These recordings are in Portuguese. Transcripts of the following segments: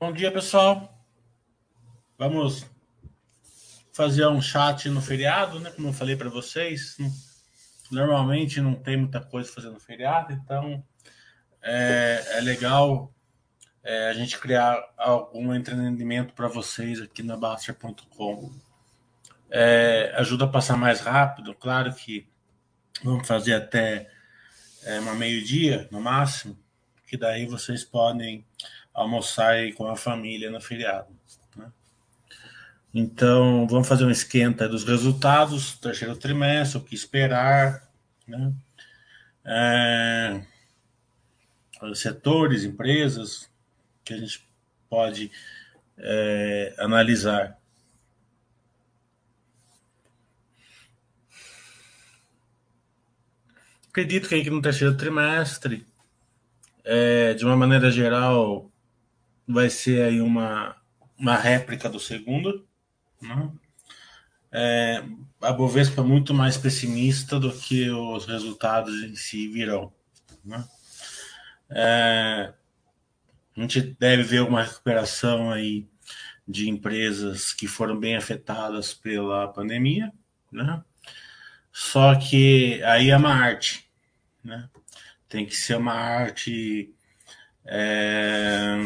Bom dia, pessoal. Vamos fazer um chat no feriado, né? Como eu falei para vocês, normalmente não tem muita coisa fazendo feriado, então é, é legal é, a gente criar algum entretenimento para vocês aqui na Baster.com. É, ajuda a passar mais rápido, claro que vamos fazer até é, uma meio-dia no máximo, que daí vocês podem almoçar com a família no feriado. Né? Então, vamos fazer um esquenta dos resultados do terceiro trimestre, o que esperar, né? É, setores, empresas que a gente pode é, analisar. Acredito que, no terceiro trimestre, é, de uma maneira geral, vai ser aí uma, uma réplica do segundo. Né? É, a Bovespa é muito mais pessimista do que os resultados em si virão. Né? É, a gente deve ver uma recuperação aí de empresas que foram bem afetadas pela pandemia, né? Só que aí é uma arte, né? Tem que ser uma arte é,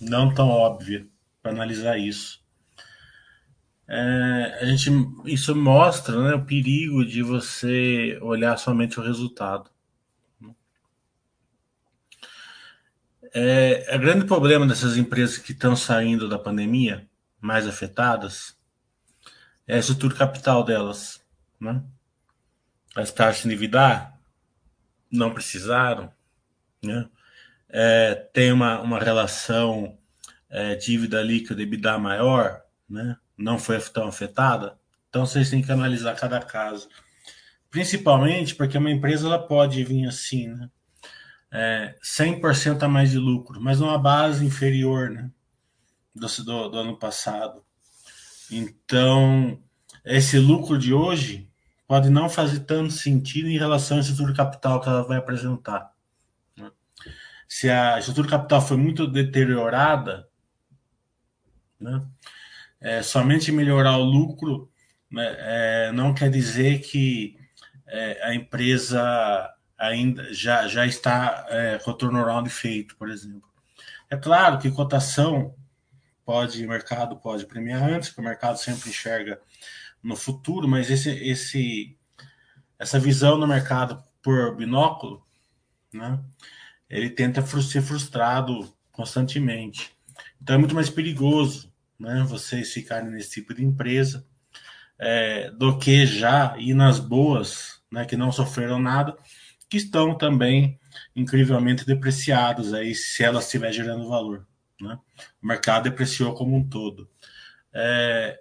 não tão óbvia para analisar isso. É, a gente, isso mostra né, o perigo de você olhar somente o resultado. É, o grande problema dessas empresas que estão saindo da pandemia, mais afetadas, é a estrutura capital delas. Né? Elas precisaram se endividar, não precisaram. Né? É, tem uma, uma relação é, dívida líquida EBITDA maior, né? não foi tão afetada, então vocês têm que analisar cada caso. Principalmente porque uma empresa ela pode vir assim, né? É, 100% a mais de lucro, mas numa base inferior né? do, do, do ano passado. Então, esse lucro de hoje pode não fazer tanto sentido em relação à estrutura capital que ela vai apresentar se a estrutura capital foi muito deteriorada, né, é, somente melhorar o lucro né, é, não quer dizer que é, a empresa ainda já, já está é, com o turnaround feito, por exemplo. É claro que cotação pode, o mercado pode premiar antes, porque o mercado sempre enxerga no futuro, mas esse, esse, essa visão no mercado por binóculo, né, ele tenta ser frustrado constantemente. Então é muito mais perigoso né, vocês ficarem nesse tipo de empresa é, do que já ir nas boas, né, que não sofreram nada, que estão também incrivelmente depreciadas aí se elas estiver gerando valor. Né? O mercado depreciou como um todo. É,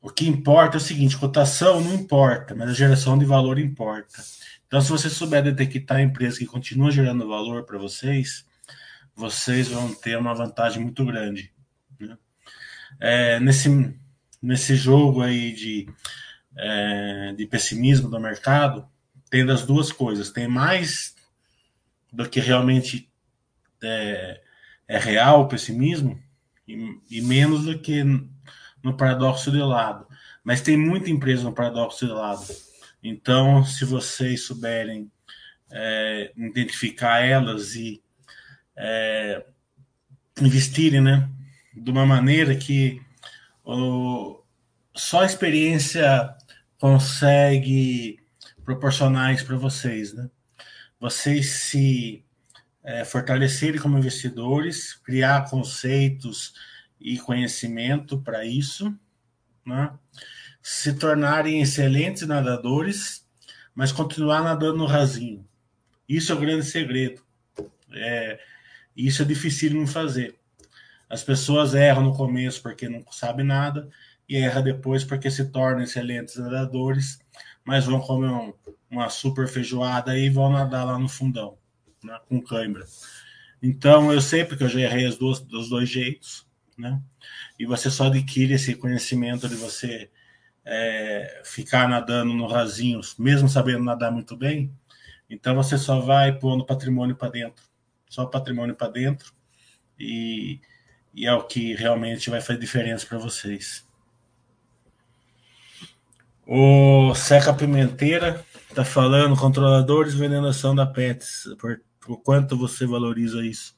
o que importa é o seguinte: cotação não importa, mas a geração de valor importa. Então, se você souber detectar a empresa que continua gerando valor para vocês, vocês vão ter uma vantagem muito grande. Né? É, nesse, nesse jogo aí de, é, de pessimismo do mercado, tem das duas coisas. Tem mais do que realmente é, é real o pessimismo e, e, menos do que no paradoxo de lado. Mas tem muita empresa no paradoxo de lado então, se vocês souberem é, identificar elas e é, investirem, né, de uma maneira que o, só a experiência consegue proporcionar isso para vocês, né? Vocês se é, fortalecerem como investidores, criar conceitos e conhecimento para isso, né? Se tornarem excelentes nadadores, mas continuar nadando no rasinho. Isso é o grande segredo. É, isso é difícil de fazer. As pessoas erram no começo porque não sabem nada e erram depois porque se tornam excelentes nadadores, mas vão comer um, uma super feijoada e vão nadar lá no fundão, né, com cãibra. Então eu sei porque eu já errei as duas, dos dois jeitos, né? E você só adquire esse conhecimento de você é, ficar nadando no rasinho, mesmo sabendo nadar muito bem, então você só vai pondo patrimônio para dentro, só patrimônio para dentro, e e é o que realmente vai fazer diferença para vocês. O Seca Pimenteira está falando controladores vendendo ação da Pets. Por, por, quanto você valoriza isso?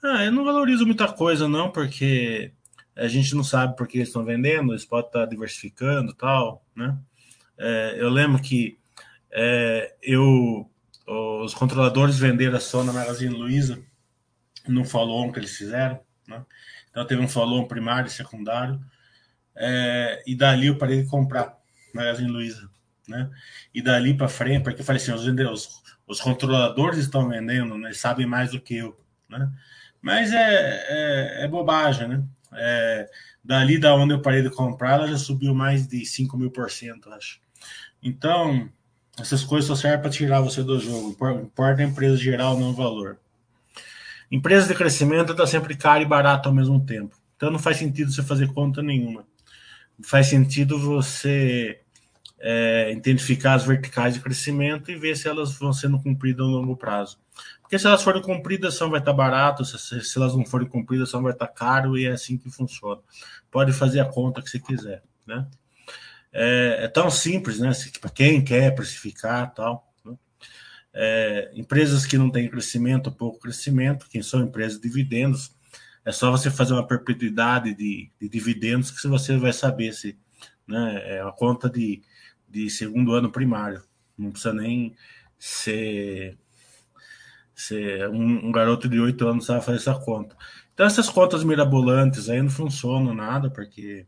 Ah, eu não valorizo muita coisa, não, porque a gente não sabe por que eles estão vendendo, eles podem estar diversificando tal, né? É, eu lembro que é, eu os controladores venderam ação na Magazine Luiza no follow-on que eles fizeram, né? Então teve um follow-on primário e secundário, é, e dali eu parei de comprar Magazine Luiza, né? E dali para frente, porque eu falei assim, os, os, os controladores estão vendendo, né? Eles sabem mais do que eu, né? Mas é, é, é bobagem, né? É, dali da onde eu parei de comprar, ela já subiu mais de 5 mil por cento, acho. Então, essas coisas só servem para tirar você do jogo. Importa a empresa geral, não o valor. Empresa de crescimento está sempre cara e barata ao mesmo tempo. Então não faz sentido você fazer conta nenhuma. Faz sentido você é, identificar as verticais de crescimento e ver se elas vão sendo cumpridas no longo prazo. Porque se elas forem cumpridas, são vai estar barato, se, se elas não forem cumpridas, são vai estar caro e é assim que funciona. Pode fazer a conta que você quiser, né? É, é tão simples, né? Para quem quer precificar tal. Né? É, empresas que não têm crescimento, pouco crescimento, quem são empresas de dividendos, é só você fazer uma perpetuidade de, de dividendos que você vai saber se né, é uma conta de, de segundo ano primário. Não precisa nem ser, ser um, um garoto de oito anos sabe fazer essa conta. Então essas contas mirabolantes aí não funcionam nada, porque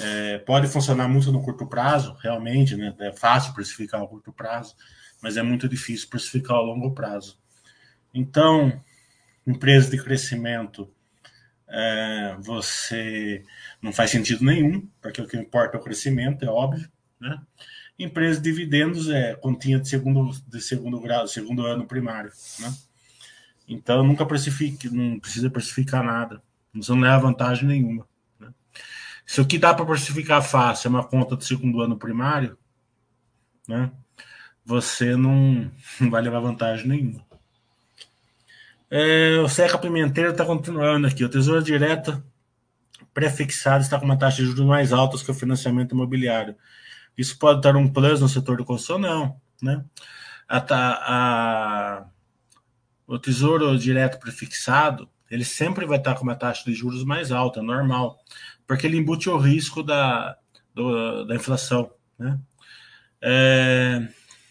é, pode funcionar muito no curto prazo, realmente, né? É fácil precificar a curto prazo, mas é muito difícil precificar a longo prazo. Então, empresas de crescimento, é, você não faz sentido nenhum, porque o que importa é o crescimento, é óbvio, né? Empresas de dividendos é continha de segundo, de segundo grau, segundo ano primário, né? Então nunca precifique, não precisa precificar nada, não leva vantagem nenhuma. Se o que dá para precificar fácil é uma conta do segundo ano primário, né? Você não, não vai levar vantagem nenhuma. É, o Seca Pimenteiro está continuando aqui. O Tesouro Direta prefixado está com uma taxa de juros mais alta que o financiamento imobiliário. Isso pode dar um plus no setor de construção? Não. Né? A, a, o Tesouro Direto prefixado ele sempre vai estar com uma taxa de juros mais alta, normal porque ele embute o risco da, do, da inflação. Né? É,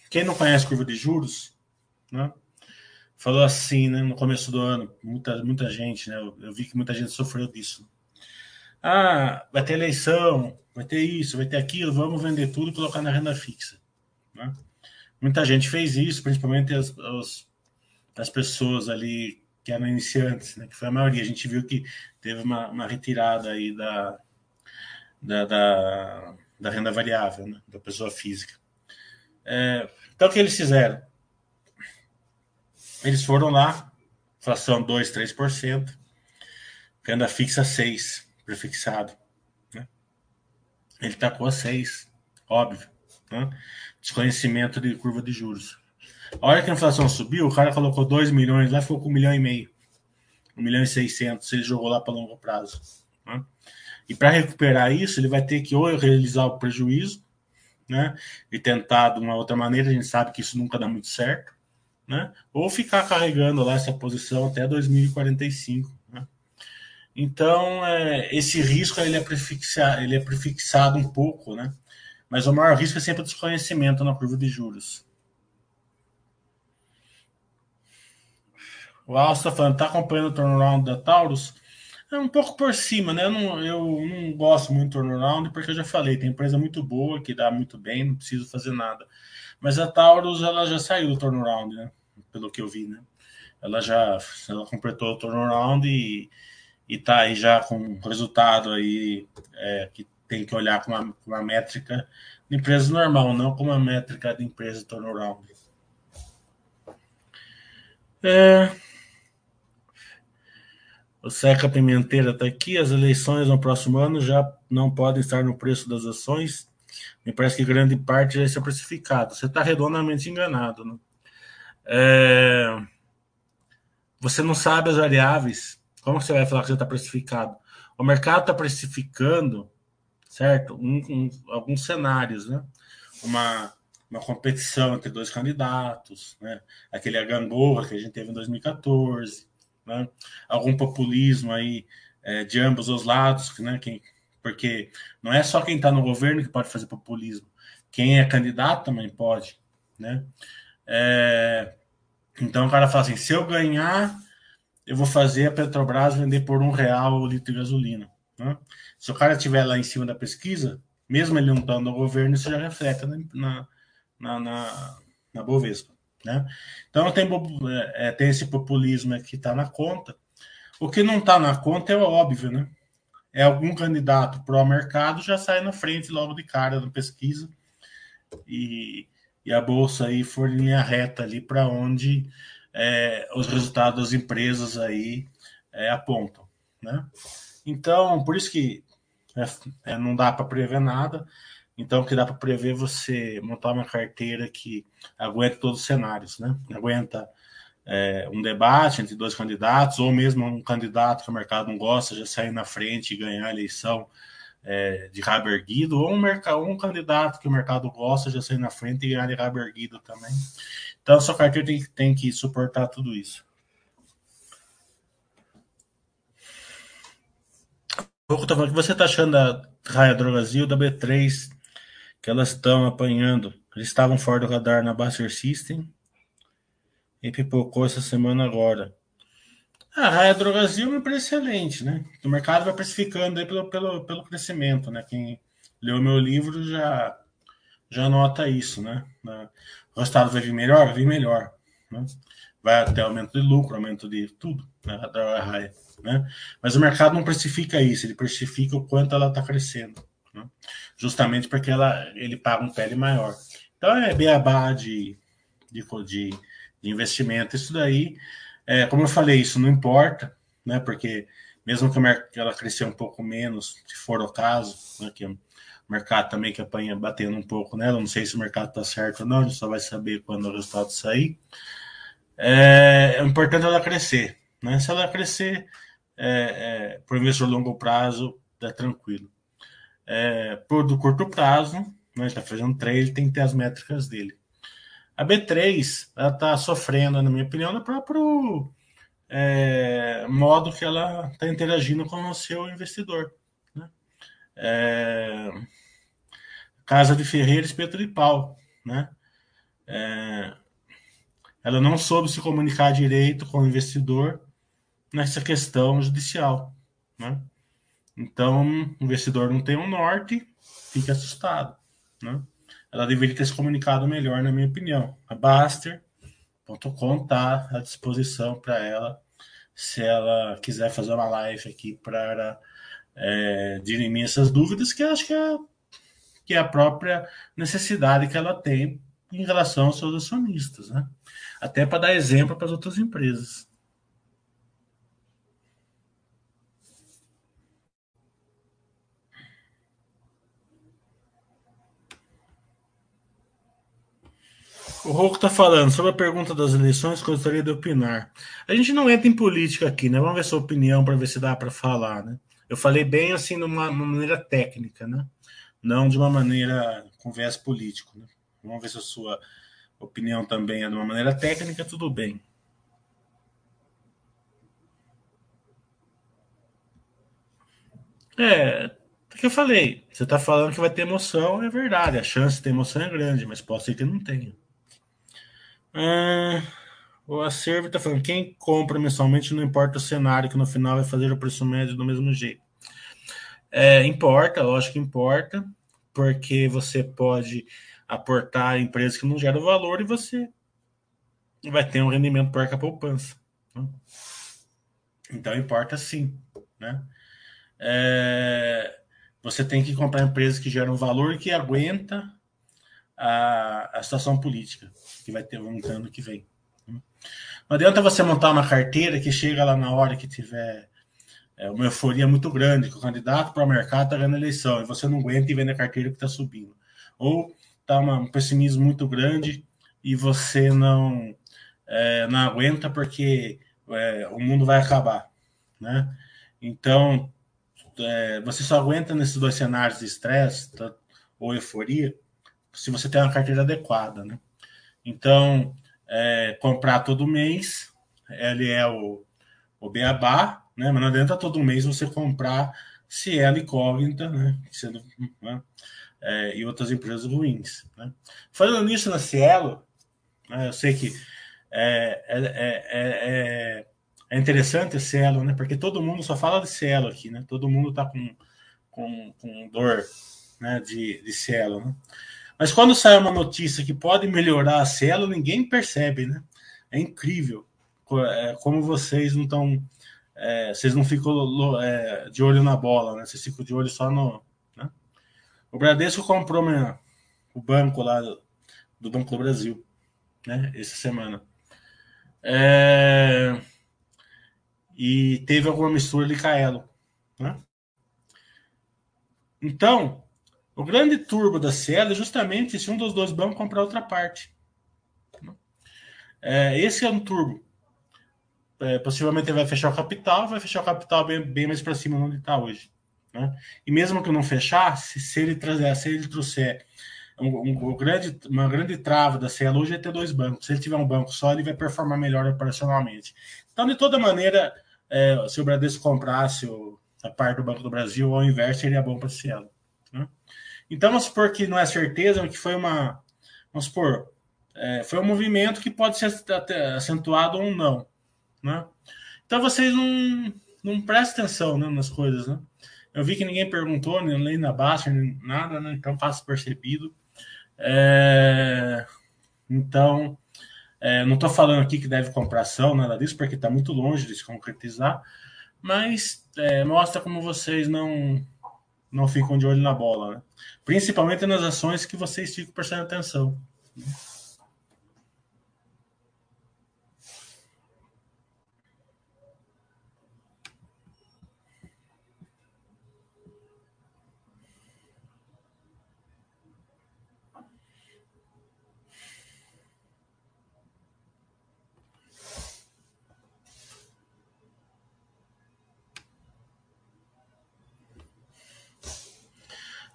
quem não conhece curva de juros, né, falou assim né, no começo do ano, muita, muita gente, né, eu, eu, vi que muita gente sofreu disso. Ah, vai ter eleição, vai ter isso, vai ter aquilo, vamos vender tudo e colocar na renda fixa. Né? Muita gente fez isso, principalmente as, as, as pessoas ali que eram iniciantes, né, que foi a maioria. A gente viu que teve uma, uma retirada aí da, da, da, da, renda variável, né, da pessoa física. É, então, o que eles fizeram? Eles foram lá, inflação 2, 3%, renda fixa 6, prefixado. Ele tacou a 6, óbvio. Né? Desconhecimento de curva de juros. A hora que a inflação subiu, o cara colocou 2 milhões lá, ficou com 1 milhão e meio. 1 milhão e 600, ele jogou lá para longo prazo. Né? E para recuperar isso, ele vai ter que ou realizar o prejuízo, né? E tentar de uma outra maneira, a gente sabe que isso nunca dá muito certo, né? Ou ficar carregando lá essa posição até 2045. Então, é, esse risco ele é, prefixado, ele é prefixado um pouco, né? Mas o maior risco é sempre o desconhecimento na curva de juros. O Alcio está falando, está acompanhando o turnaround da Taurus? É um pouco por cima, né? Eu não, eu não gosto muito do turnaround, porque eu já falei, tem empresa muito boa, que dá muito bem, não preciso fazer nada. Mas a Taurus, ela já saiu do turnaround, né? Pelo que eu vi, né? Ela já ela completou o turnaround e, e tá aí já com resultado aí é, que tem que olhar com uma, uma métrica de empresa normal, não com uma métrica de empresa turnaround. É, o Seca Pimenteira está aqui. As eleições no próximo ano já não podem estar no preço das ações. Me parece que grande parte já ser precificado. Você está redondamente enganado. Né? É... Você não sabe as variáveis Como você vai falar que você está precificado? O mercado está precificando, certo? Um, um, alguns cenários, né? Uma, uma competição entre dois candidatos, né? Aquele gangorra que a gente teve em 2014, né? Algum populismo aí é, de ambos os lados, né? Quem, porque não é só quem está no governo que pode fazer populismo, quem é candidato também pode, né? É, então o cara fala assim: se eu ganhar, eu vou fazer a Petrobras vender por um real o litro de gasolina. Né? Se o cara estiver lá em cima da pesquisa, mesmo ele não estando no governo, isso já reflete na, na, na, na Bovespa. Né? Então tem, é, tem esse populismo que está na conta. O que não está na conta é óbvio, né? É algum candidato pró-mercado já sai na frente logo de cara na pesquisa e, e a bolsa aí for em linha reta ali para onde é, os resultados das empresas aí é, apontam, né? Então, por isso que é, é não dá para prever nada. Então, o que dá para prever é você montar uma carteira que aguenta todos os cenários, né? Aguenta é, um debate entre dois candidatos, ou mesmo um candidato que o mercado não gosta já sair na frente e ganhar a eleição é, de rabo erguido, ou um, um candidato que o mercado gosta já sair na frente e ganhar de rabo erguido também. Então, a sua carteira tem, tem que suportar tudo isso. O que você está achando da Raia Drogazil, da B3, que elas estão apanhando? Eles estavam fora do radar na Buster System e pipocou essa semana agora. A Raia Drogazil é uma empresa excelente, né? O mercado vai precificando aí pelo, pelo, pelo crescimento, né? Quem leu meu livro já, já nota isso, né? O resultado vai vir melhor? Vai vir melhor. Né? Vai até aumento de lucro, aumento de tudo, né? Da Raia, né? Mas o mercado não precifica isso, ele precifica o quanto ela está crescendo. Né? Justamente porque ela, ele paga um pele maior. Então é beabá de, de, de, de investimento. Isso daí é, como eu falei, isso não importa, né? Porque mesmo que ela crescer um pouco menos, se for o caso, né, que mercado também que apanha batendo um pouco nela, não sei se o mercado está certo ou não, a gente só vai saber quando o resultado sair. É, é importante ela crescer, né? Se ela crescer, é, é, por investidor longo prazo, é tranquilo. É, por do curto prazo, né, está fazendo trade, tem que ter as métricas dele. A B3 ela está sofrendo, na minha opinião, no próprio é, modo que ela está interagindo com o seu investidor. É, Casa de Ferreira, espeto de pau. Né? É, ela não soube se comunicar direito com o investidor nessa questão judicial. Né? Então, o investidor não tem um norte, fica assustado. Né? ela deveria ter se comunicado melhor, na minha opinião. A Baster.com está à disposição para ela, se ela quiser fazer uma live aqui para é, dirimir essas dúvidas, que acho que é, que é a própria necessidade que ela tem em relação aos seus acionistas, né? Até para dar exemplo para as outras empresas. O Rocco está falando sobre a pergunta das eleições, gostaria de opinar. A gente não entra em política aqui, né? Vamos ver sua opinião para ver se dá para falar, né? Eu falei bem assim, de uma, maneira técnica, né? Não de uma maneira com viés político, né? Vamos ver se a sua opinião também é de uma maneira técnica, tudo bem. É, o que eu falei. Você está falando que vai ter emoção, é verdade. A chance de ter emoção é grande, mas pode ser que não tenha. Ah, o acervo está falando: quem compra mensalmente não importa o cenário, que no final vai fazer o preço médio do mesmo jeito. É, importa, lógico que importa, porque você pode aportar em empresas que não geram valor e você vai ter um rendimento que a poupança. Né? Então importa sim. Né? É, você tem que comprar empresas que geram valor e que aguenta a, a situação política que vai ter um ano que vem. Não adianta você montar uma carteira que chega lá na hora que tiver é, uma euforia muito grande, que o candidato para o mercado está ganhando eleição, e você não aguenta e vende a carteira que está subindo. Ou está um pessimismo muito grande e você não, é, não aguenta porque é, o mundo vai acabar. né? Então, é, você só aguenta nesses dois cenários de estresse tá, ou euforia se você tem uma carteira adequada, né? Então, é, comprar todo mês, ele é o, o beabá, né? Mas não adianta todo mês você comprar Cielo Incógnita, né? Sendo, né? É, e outras empresas ruins. Né? Falando nisso na Cielo, né? eu sei que é, é, é, é, interessante a Cielo, né? Porque todo mundo só fala de Cielo aqui, né? Todo mundo tá com, com, com dor né? de, de Cielo, né? Mas quando sai uma notícia que pode melhorar a Cielo, ninguém percebe, né? É incrível como vocês não estão é, vocês não ficam é, de olho na bola, né? Vocês ficam de olho só no. Né? O Bradesco comprou minha, o banco lá do, do, Banco do Brasil, né? Essa semana. É, e teve alguma mistura de Caelo, né? Então, o grande turbo da Cielo é justamente se um dos dois bancos comprar outra parte. É, esse é um turbo é, possivelmente vai fechar o capital, vai fechar o capital bem, bem mais para cima onde está hoje. Né? E mesmo que não fechasse, se ele trazer, se ele trouxer um, um, um grande, uma grande trava da Cielo hoje é ter dois bancos. Se ele tiver um banco só, ele vai performar melhor operacionalmente. Então, de toda maneira, é, se o Bradesco comprasse o, a parte do Banco do Brasil ou o inverso, seria bom para a Cielo. Né? Então, vamos supor que não é certeza, que foi uma. Vamos supor, é, foi um movimento que pode ser acentuado ou não. Né? Então vocês não, não prestem atenção né, nas coisas. Né? Eu vi que ninguém perguntou, nem na baixa, nem nada, né? então faço percebido. É... Então, é, não estou falando aqui que deve comprar ação, nada disso, porque está muito longe de se concretizar, mas é, mostra como vocês não, não ficam de olho na bola, né? principalmente nas ações que vocês ficam prestando atenção.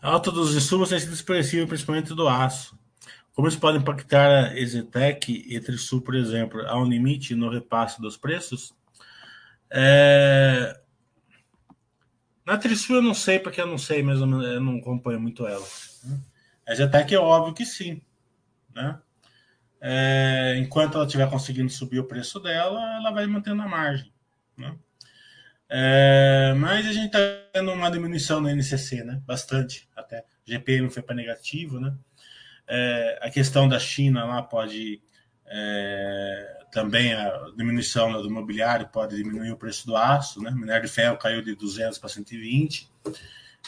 A alta dos insumos tem sido expressiva, principalmente do aço. Como isso pode impactar a Exetec e Trisul, por exemplo? Há um limite no repasse dos preços? É... Na Trisul eu não sei, porque eu não sei, mas eu não acompanho muito ela. A Exetec é óbvio que sim. Né? É... Enquanto ela estiver conseguindo subir o preço dela, ela vai mantendo a margem. Né? É, mas a gente está tendo uma diminuição no NCC, né? Bastante até. GPM foi para negativo, né? É, a questão da China lá pode é, também a diminuição do imobiliário pode diminuir o preço do aço, né? O minério de ferro caiu de 200 para 120.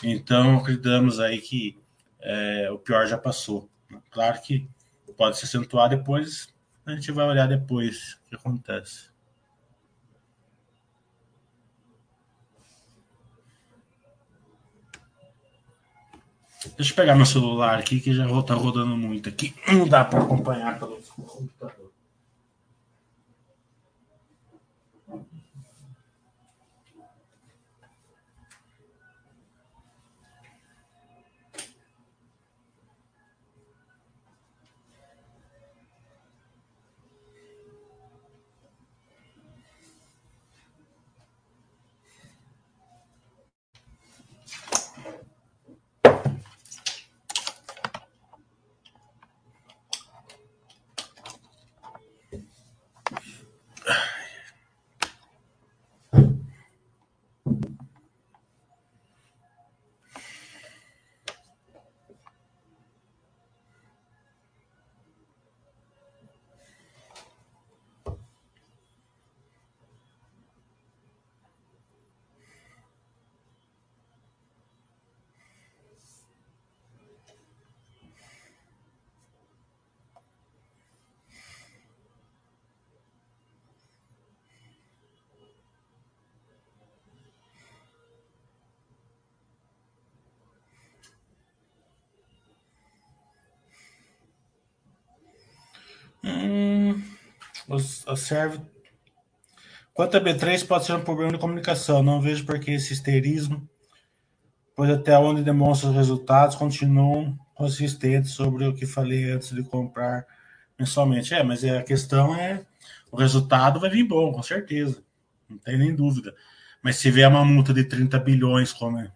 Então acreditamos aí que é, o pior já passou. Claro que pode se acentuar depois, a gente vai olhar depois o que acontece. Deixa eu pegar meu celular aqui, que já está rodando muito aqui. Não dá para acompanhar pelo computador. Hum, serve. Quanto a B3, pode ser um problema de comunicação. Não vejo por que esse histerismo, pois até onde demonstra os resultados, continuam consistentes sobre o que falei antes de comprar mensalmente. É, mas é, a questão é o resultado vai vir bom, com certeza. Não tem nem dúvida. Mas se vier uma multa de 30 bilhões como é,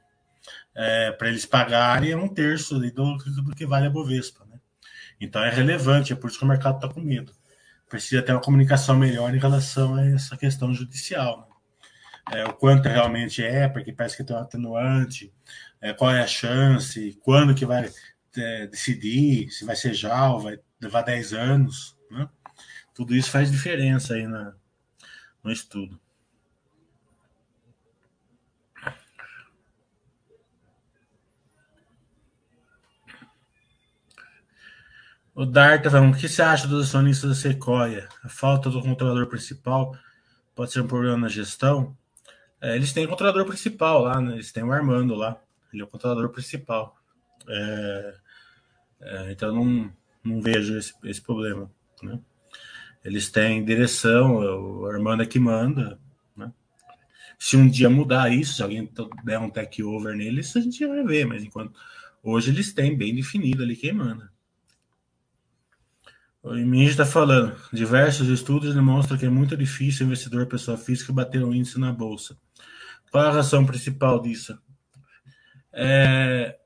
é para eles pagarem, é um terço do, do que vale a Bovespa. Então é relevante, é por isso que o mercado está com medo. Precisa ter uma comunicação melhor em relação a essa questão judicial. Né? É, o quanto realmente é, porque parece que tem um atenuante, é, qual é a chance, quando que vai é, decidir, se vai ser já ou vai levar 10 anos. Né? Tudo isso faz diferença aí na, no estudo. O Dart tá falando, o que você acha dos acionistas da Sequoia? A falta do controlador principal pode ser um problema na gestão? É, eles têm o controlador principal lá, né? Eles têm o Armando lá. Ele é o controlador principal. É, é, então não, não vejo esse, esse problema. Né? Eles têm direção, o Armando é que manda. Né? Se um dia mudar isso, se alguém der um take over neles, a gente vai ver, mas enquanto hoje eles têm bem definido ali quem manda. O Minji está falando, diversos estudos demonstram que é muito difícil o investidor pessoa física bater um índice na bolsa. Qual a razão principal disso? É,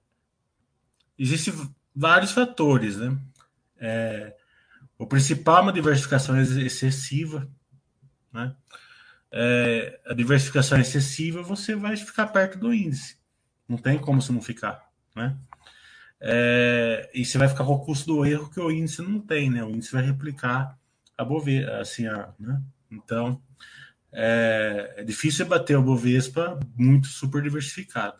Existem vários fatores, né? É, o principal é uma diversificação excessiva, né? É, a diversificação excessiva, você vai ficar perto do índice. Não tem como você não ficar, né? É, e você vai ficar com o custo do erro que o índice não tem, né? O índice vai replicar a Bovespa, assim, a, né? Então, é, é difícil bater o Bovespa muito super diversificado.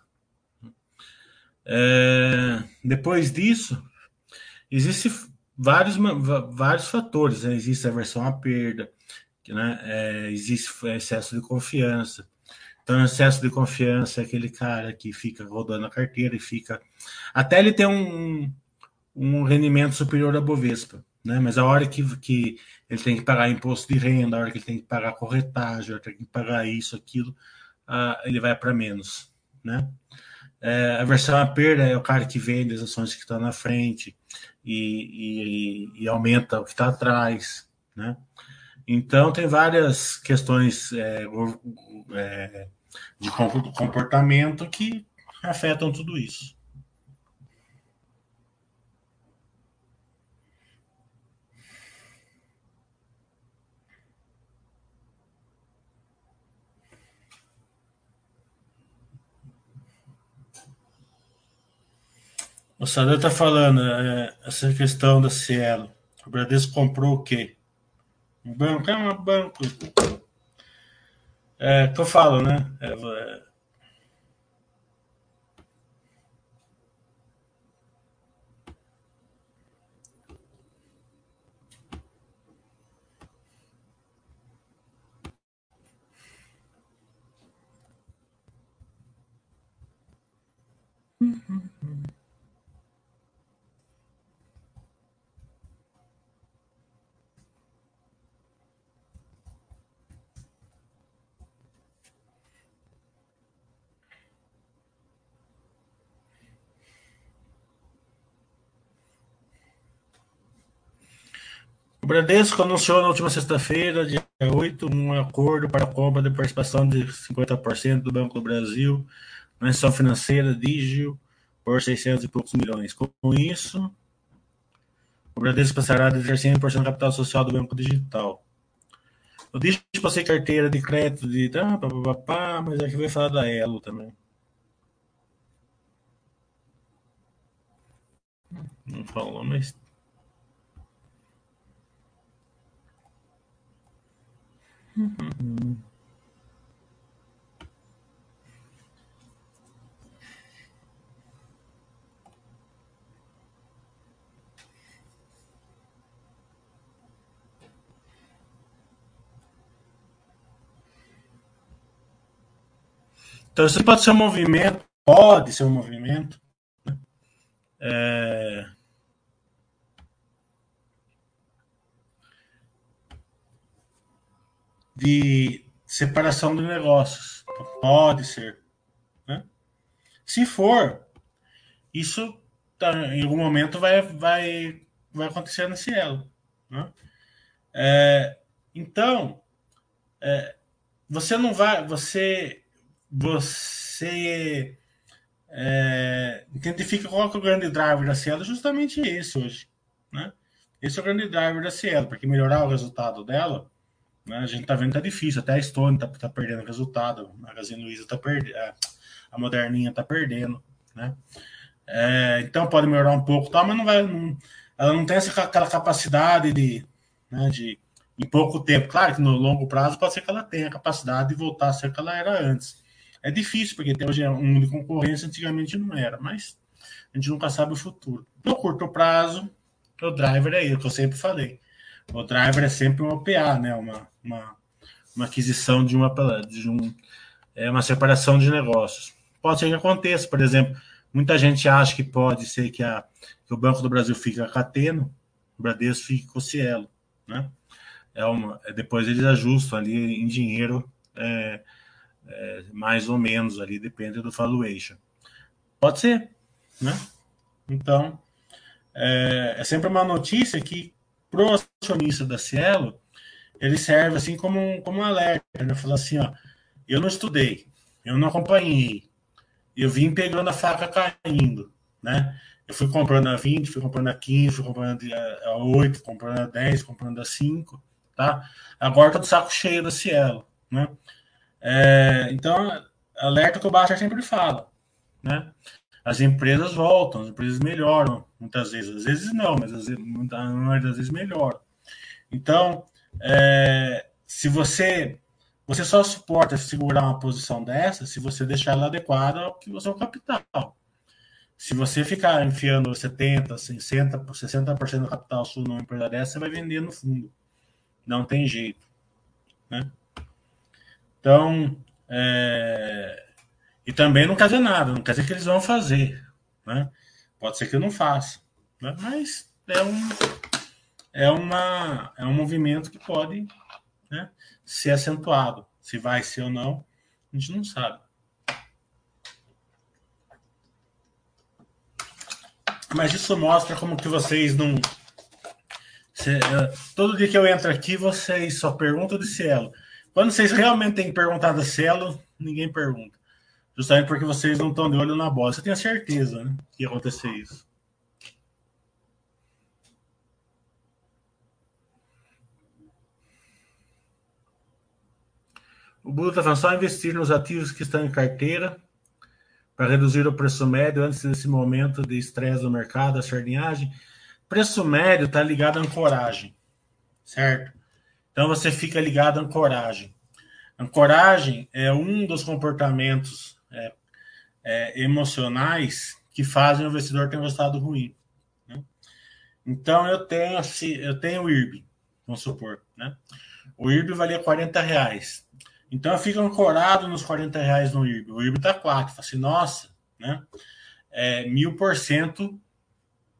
É, depois disso, existem vários, vários fatores. Né? Existe a versão à perda, né? É, existe excesso de confiança. Então, excesso de confiança é aquele cara que fica rodando a carteira e fica. Até ele ter um, um rendimento superior à Bovespa. Né? Mas a hora que, que ele tem que pagar imposto de renda, a hora que ele tem que pagar corretagem, a hora que ele tem que pagar isso, aquilo, uh, ele vai para menos. Né? É, a versão à perda é o cara que vende as ações que estão na frente e, e, e aumenta o que está atrás, né? Então tem várias questões é, é, de comportamento que afetam tudo isso. O Sadar está falando é, essa questão da Cielo. O Bradesco comprou o quê? Banco? É um banco. É, que eu falo, né? É, é Bradesco anunciou na última sexta-feira, dia 8, um acordo para a compra de participação de 50% do Banco do Brasil na instituição financeira Digio por 600 e poucos milhões. Com isso, o Bradesco passará a ter 100% do capital social do Banco Digital. O Digio possui carteira de crédito de... Ah, pá, pá, pá, mas aqui vai falar da Elo também. Não falou, mas Então, isso pode ser um movimento, pode ser um movimento. Né? É... de separação de negócios. Pode ser. Né? Se for, isso tá, em algum momento vai, vai, vai acontecer no Cielo. Né? É, então, é, você não vai. Você. Você. É, identifica qual é o grande driver da Cielo, justamente esse hoje. Né? Esse é o grande driver da Cielo, porque melhorar o resultado dela né? A gente tá vendo que tá difícil, até a Stone tá, tá perdendo resultado, a Magazine Luiza tá perdendo, a Moderninha tá perdendo, né? É, então pode melhorar um pouco, tá, mas não vai, não, ela não tem essa, aquela capacidade de, né, de em pouco tempo. Claro que no longo prazo pode ser que ela tenha a capacidade de voltar a ser o que ela era antes. É difícil, porque hoje é um de concorrência, antigamente não era, mas a gente nunca sabe o futuro. No curto prazo, o driver é ele, que eu sempre falei. O driver é sempre um OPA, né? Uma, uma, uma aquisição de uma de um, é uma separação de negócios. Pode ser que aconteça, por exemplo, muita gente acha que pode ser que, a, que o Banco do Brasil fique a Cateno, o Bradesco fique com o Cielo, né? É uma, é, depois eles ajustam ali em dinheiro é, é, mais ou menos ali, depende do valuation. Pode ser, né? Então, é, é sempre uma notícia que pro acionista da Cielo, ele serve assim como um, como um alerta, né? Fala assim, ó, eu não estudei, eu não acompanhei, eu vim pegando a faca caindo, né? Eu fui comprando a 20, fui comprando a 15, fui comprando a 8, fui comprando a 10, comprando a 5, tá? Agora tá do saco cheio da Cielo, né? É, então, alerta que o Baixa sempre fala, né? As empresas voltam, as empresas melhoram muitas vezes. Às vezes não, mas às vezes, a maioria das vezes melhoram. Então, é, se você você só suporta segurar uma posição dessa se você deixar ela adequada ao que você é o capital. Se você ficar enfiando 70%, 60%, 60% do capital sul numa empresa dessa, você vai vender no fundo. Não tem jeito. Né? Então, é, e também não quer dizer nada, não quer dizer que eles vão fazer. Né? Pode ser que eu não faça. Né? Mas é um, é, uma, é um movimento que pode né, ser acentuado. Se vai ser ou não, a gente não sabe. Mas isso mostra como que vocês não. Cê, todo dia que eu entro aqui, vocês só perguntam de Cielo. Quando vocês realmente têm perguntado de Cielo, ninguém pergunta. Justamente porque vocês não estão de olho na bola. Você tem a certeza né, que ia acontecer isso. O Buda está falando só investir nos ativos que estão em carteira para reduzir o preço médio antes desse momento de estresse do mercado, a sardinhagem. Preço médio está ligado à ancoragem, certo? Então você fica ligado à ancoragem. Ancoragem é um dos comportamentos é, é, emocionais que fazem o investidor ter um resultado ruim. Né? Então eu tenho assim, eu tenho o IRB, vamos supor, né? O IRB valia 40 reais. Então eu fico ancorado nos 40 reais no IRB. O IRB está 4. Fala assim, nossa, né? É, mil por cento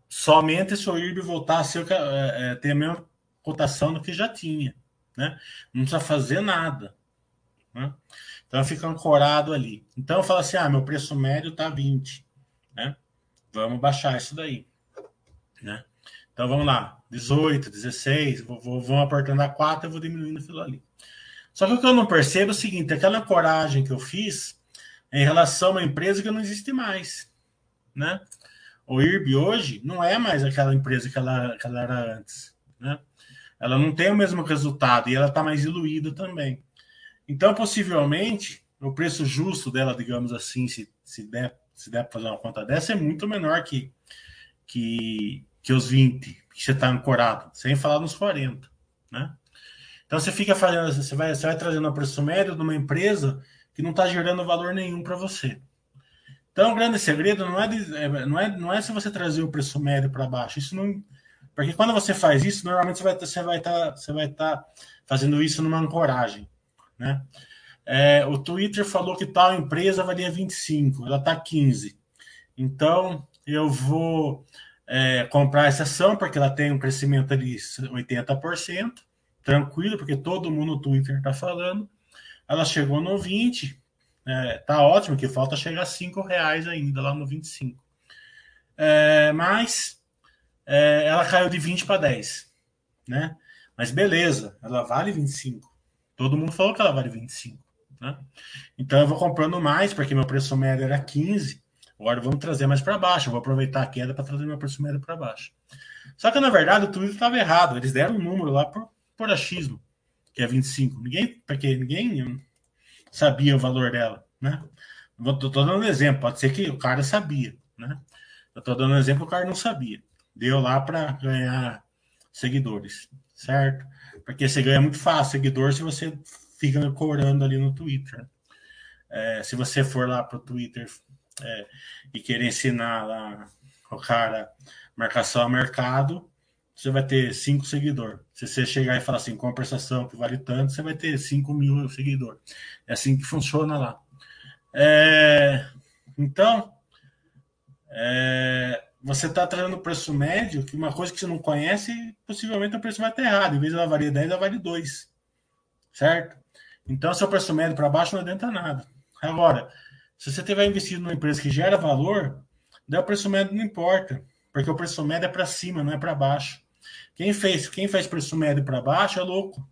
somente se o IRB voltar a ser, é, é, ter a mesma cotação do que já tinha. Né? Não precisa fazer nada. Né? Então fica ancorado ali. Então eu falo assim: ah, meu preço médio tá 20. Né? Vamos baixar isso daí. Né? Então vamos lá, 18, 16, vou, vou, vou apertando a 4 e vou diminuindo aquilo ali. Só que o que eu não percebo é o seguinte: aquela coragem que eu fiz em relação a uma empresa que não existe mais. Né? O IRB hoje não é mais aquela empresa que ela, que ela era antes. Né? Ela não tem o mesmo resultado e ela está mais diluída também. Então, possivelmente, o preço justo dela, digamos assim, se, se der, se der para fazer uma conta dessa, é muito menor que, que, que os 20 que você está ancorado, sem falar nos 40, né? Então você fica fazendo, você vai, você vai trazendo o preço médio de uma empresa que não está gerando valor nenhum para você. Então o grande segredo não é, de, é, não é, não é se você trazer o preço médio para baixo. Isso não, porque quando você faz isso, normalmente você vai, você vai estar, tá, você vai estar tá fazendo isso numa ancoragem. Né? É, o Twitter falou que tal empresa valia 25, ela está 15. Então, eu vou é, comprar essa ação, porque ela tem um crescimento de 80%, tranquilo, porque todo mundo no Twitter está falando. ela chegou no 20, é, tá ótimo, que falta chegar a 5 reais ainda lá no 25. É, mas é, ela caiu de 20 para 10, né? Mas beleza, ela vale 25. Todo mundo falou que ela vale 25. Né? Então eu vou comprando mais, porque meu preço médio era 15. Agora vamos trazer mais para baixo. Eu vou aproveitar a queda para trazer meu preço médio para baixo. Só que na verdade o Twitter estava errado. Eles deram um número lá por, por achismo, que é 25. Ninguém, porque ninguém sabia o valor dela, né? Estou dando um exemplo. Pode ser que o cara sabia, né? Eu estou dando um exemplo, o cara não sabia. Deu lá para ganhar seguidores, certo? Porque você ganha muito fácil seguidor se você fica corando ali no Twitter. É, se você for lá pro Twitter é, e querer ensinar lá o cara marcação a mercado, você vai ter cinco seguidores. Se você chegar e falar assim, com a prestação que vale tanto, você vai ter 5 mil seguidores. É assim que funciona lá. É, então, é, você está trazendo preço médio, que uma coisa que você não conhece, possivelmente o preço vai estar errado. Em vez ela valer 10, ela vale 2. Certo? Então, seu preço médio para baixo não adianta nada. Agora, se você tiver investido numa empresa que gera valor, daí o preço médio não importa, porque o preço médio é para cima, não é para baixo. Quem fez, quem faz preço médio para baixo é louco.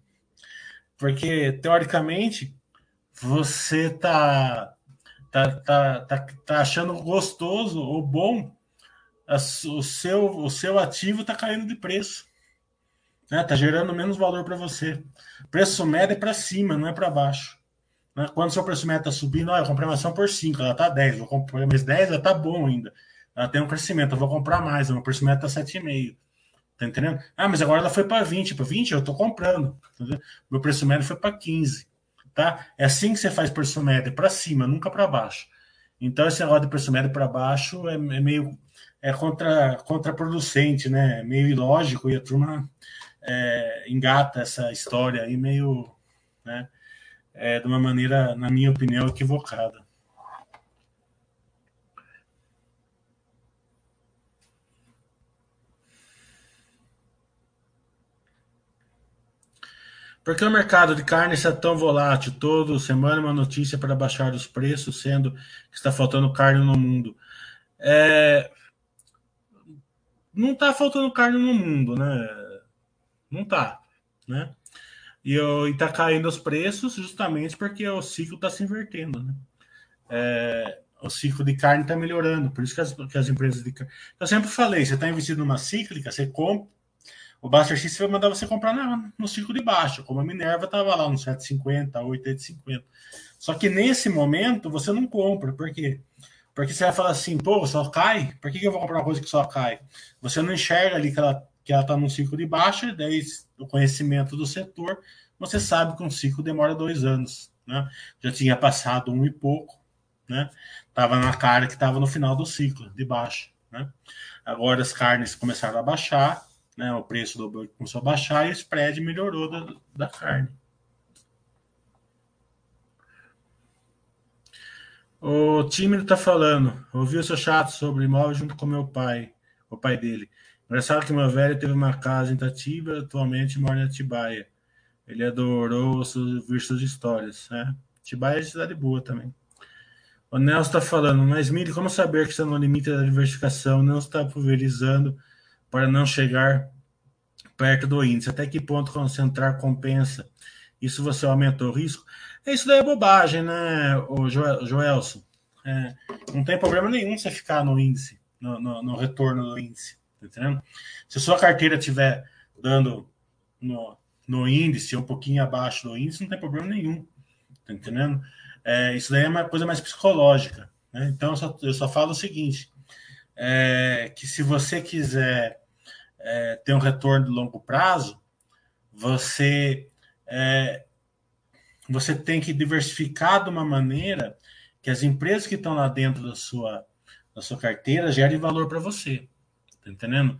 Porque, teoricamente, você tá, tá, tá, tá, tá achando gostoso ou bom o seu, o seu ativo está caindo de preço. Né? Tá gerando menos valor para você. Preço médio é para cima, não é para baixo. Né? Quando seu preço médio está subindo, olha, eu comprei uma ação por 5, ela está 10, vou comprar mais 10, ela está bom ainda. Ela tem um crescimento, eu vou comprar mais, o meu preço médio está 7,5. Tá entendendo? Ah, mas agora ela foi para 20, para 20 eu estou comprando. Meu preço médio foi para 15. Tá? É assim que você faz preço médio, para cima, nunca para baixo. Então, esse negócio de preço médio para baixo é, é meio é contra, contraproducente, né? Meio ilógico e a turma é, engata essa história aí meio, né? É, de uma maneira, na minha opinião, equivocada. Por que o mercado de carne está tão volátil? Toda semana uma notícia para baixar os preços, sendo que está faltando carne no mundo. É, não tá faltando carne no mundo, né? Não tá, né? E, e tá caindo os preços justamente porque o ciclo está se invertendo, né? É, o ciclo de carne está melhorando, por isso que as, que as empresas de carne. Eu sempre falei, você está investindo numa cíclica, você compra. O Buster X vai mandar você comprar na, no ciclo de baixo, como a Minerva estava lá no 750, 850. Só que nesse momento você não compra, por quê? Porque você vai falar assim, pô, só cai? Por que eu vou comprar uma coisa que só cai? Você não enxerga ali que ela que ela está num ciclo de baixa, daí o conhecimento do setor, você sabe que um ciclo demora dois anos. Né? Já tinha passado um e pouco, né? Tava na cara que estava no final do ciclo de baixa. Né? Agora as carnes começaram a baixar, né? O preço do começou a baixar e o spread melhorou da, da carne. O time está falando. Ouvi o seu chato sobre imóvel junto com meu pai, o pai dele. Engraçado que meu velho teve uma casa em Tatiba, atualmente mora em Atibaia. Ele adorou ouvir suas histórias. Né? Atibaia é cidade boa também. O Nelson está falando, mas Mili, como saber que está no limite da diversificação, não está pulverizando para não chegar perto do índice? Até que ponto concentrar compensa? Isso você aumentou o risco? Isso daí é bobagem, né, o Joelson? É, não tem problema nenhum você ficar no índice, no, no, no retorno do índice, tá entendendo? Se a sua carteira estiver dando no, no índice, um pouquinho abaixo do índice, não tem problema nenhum, tá entendendo? É, isso daí é uma coisa mais psicológica, né? Então eu só, eu só falo o seguinte: é, que se você quiser é, ter um retorno de longo prazo, você é, você tem que diversificar de uma maneira que as empresas que estão lá dentro da sua, da sua carteira gerem valor para você. Tá entendendo?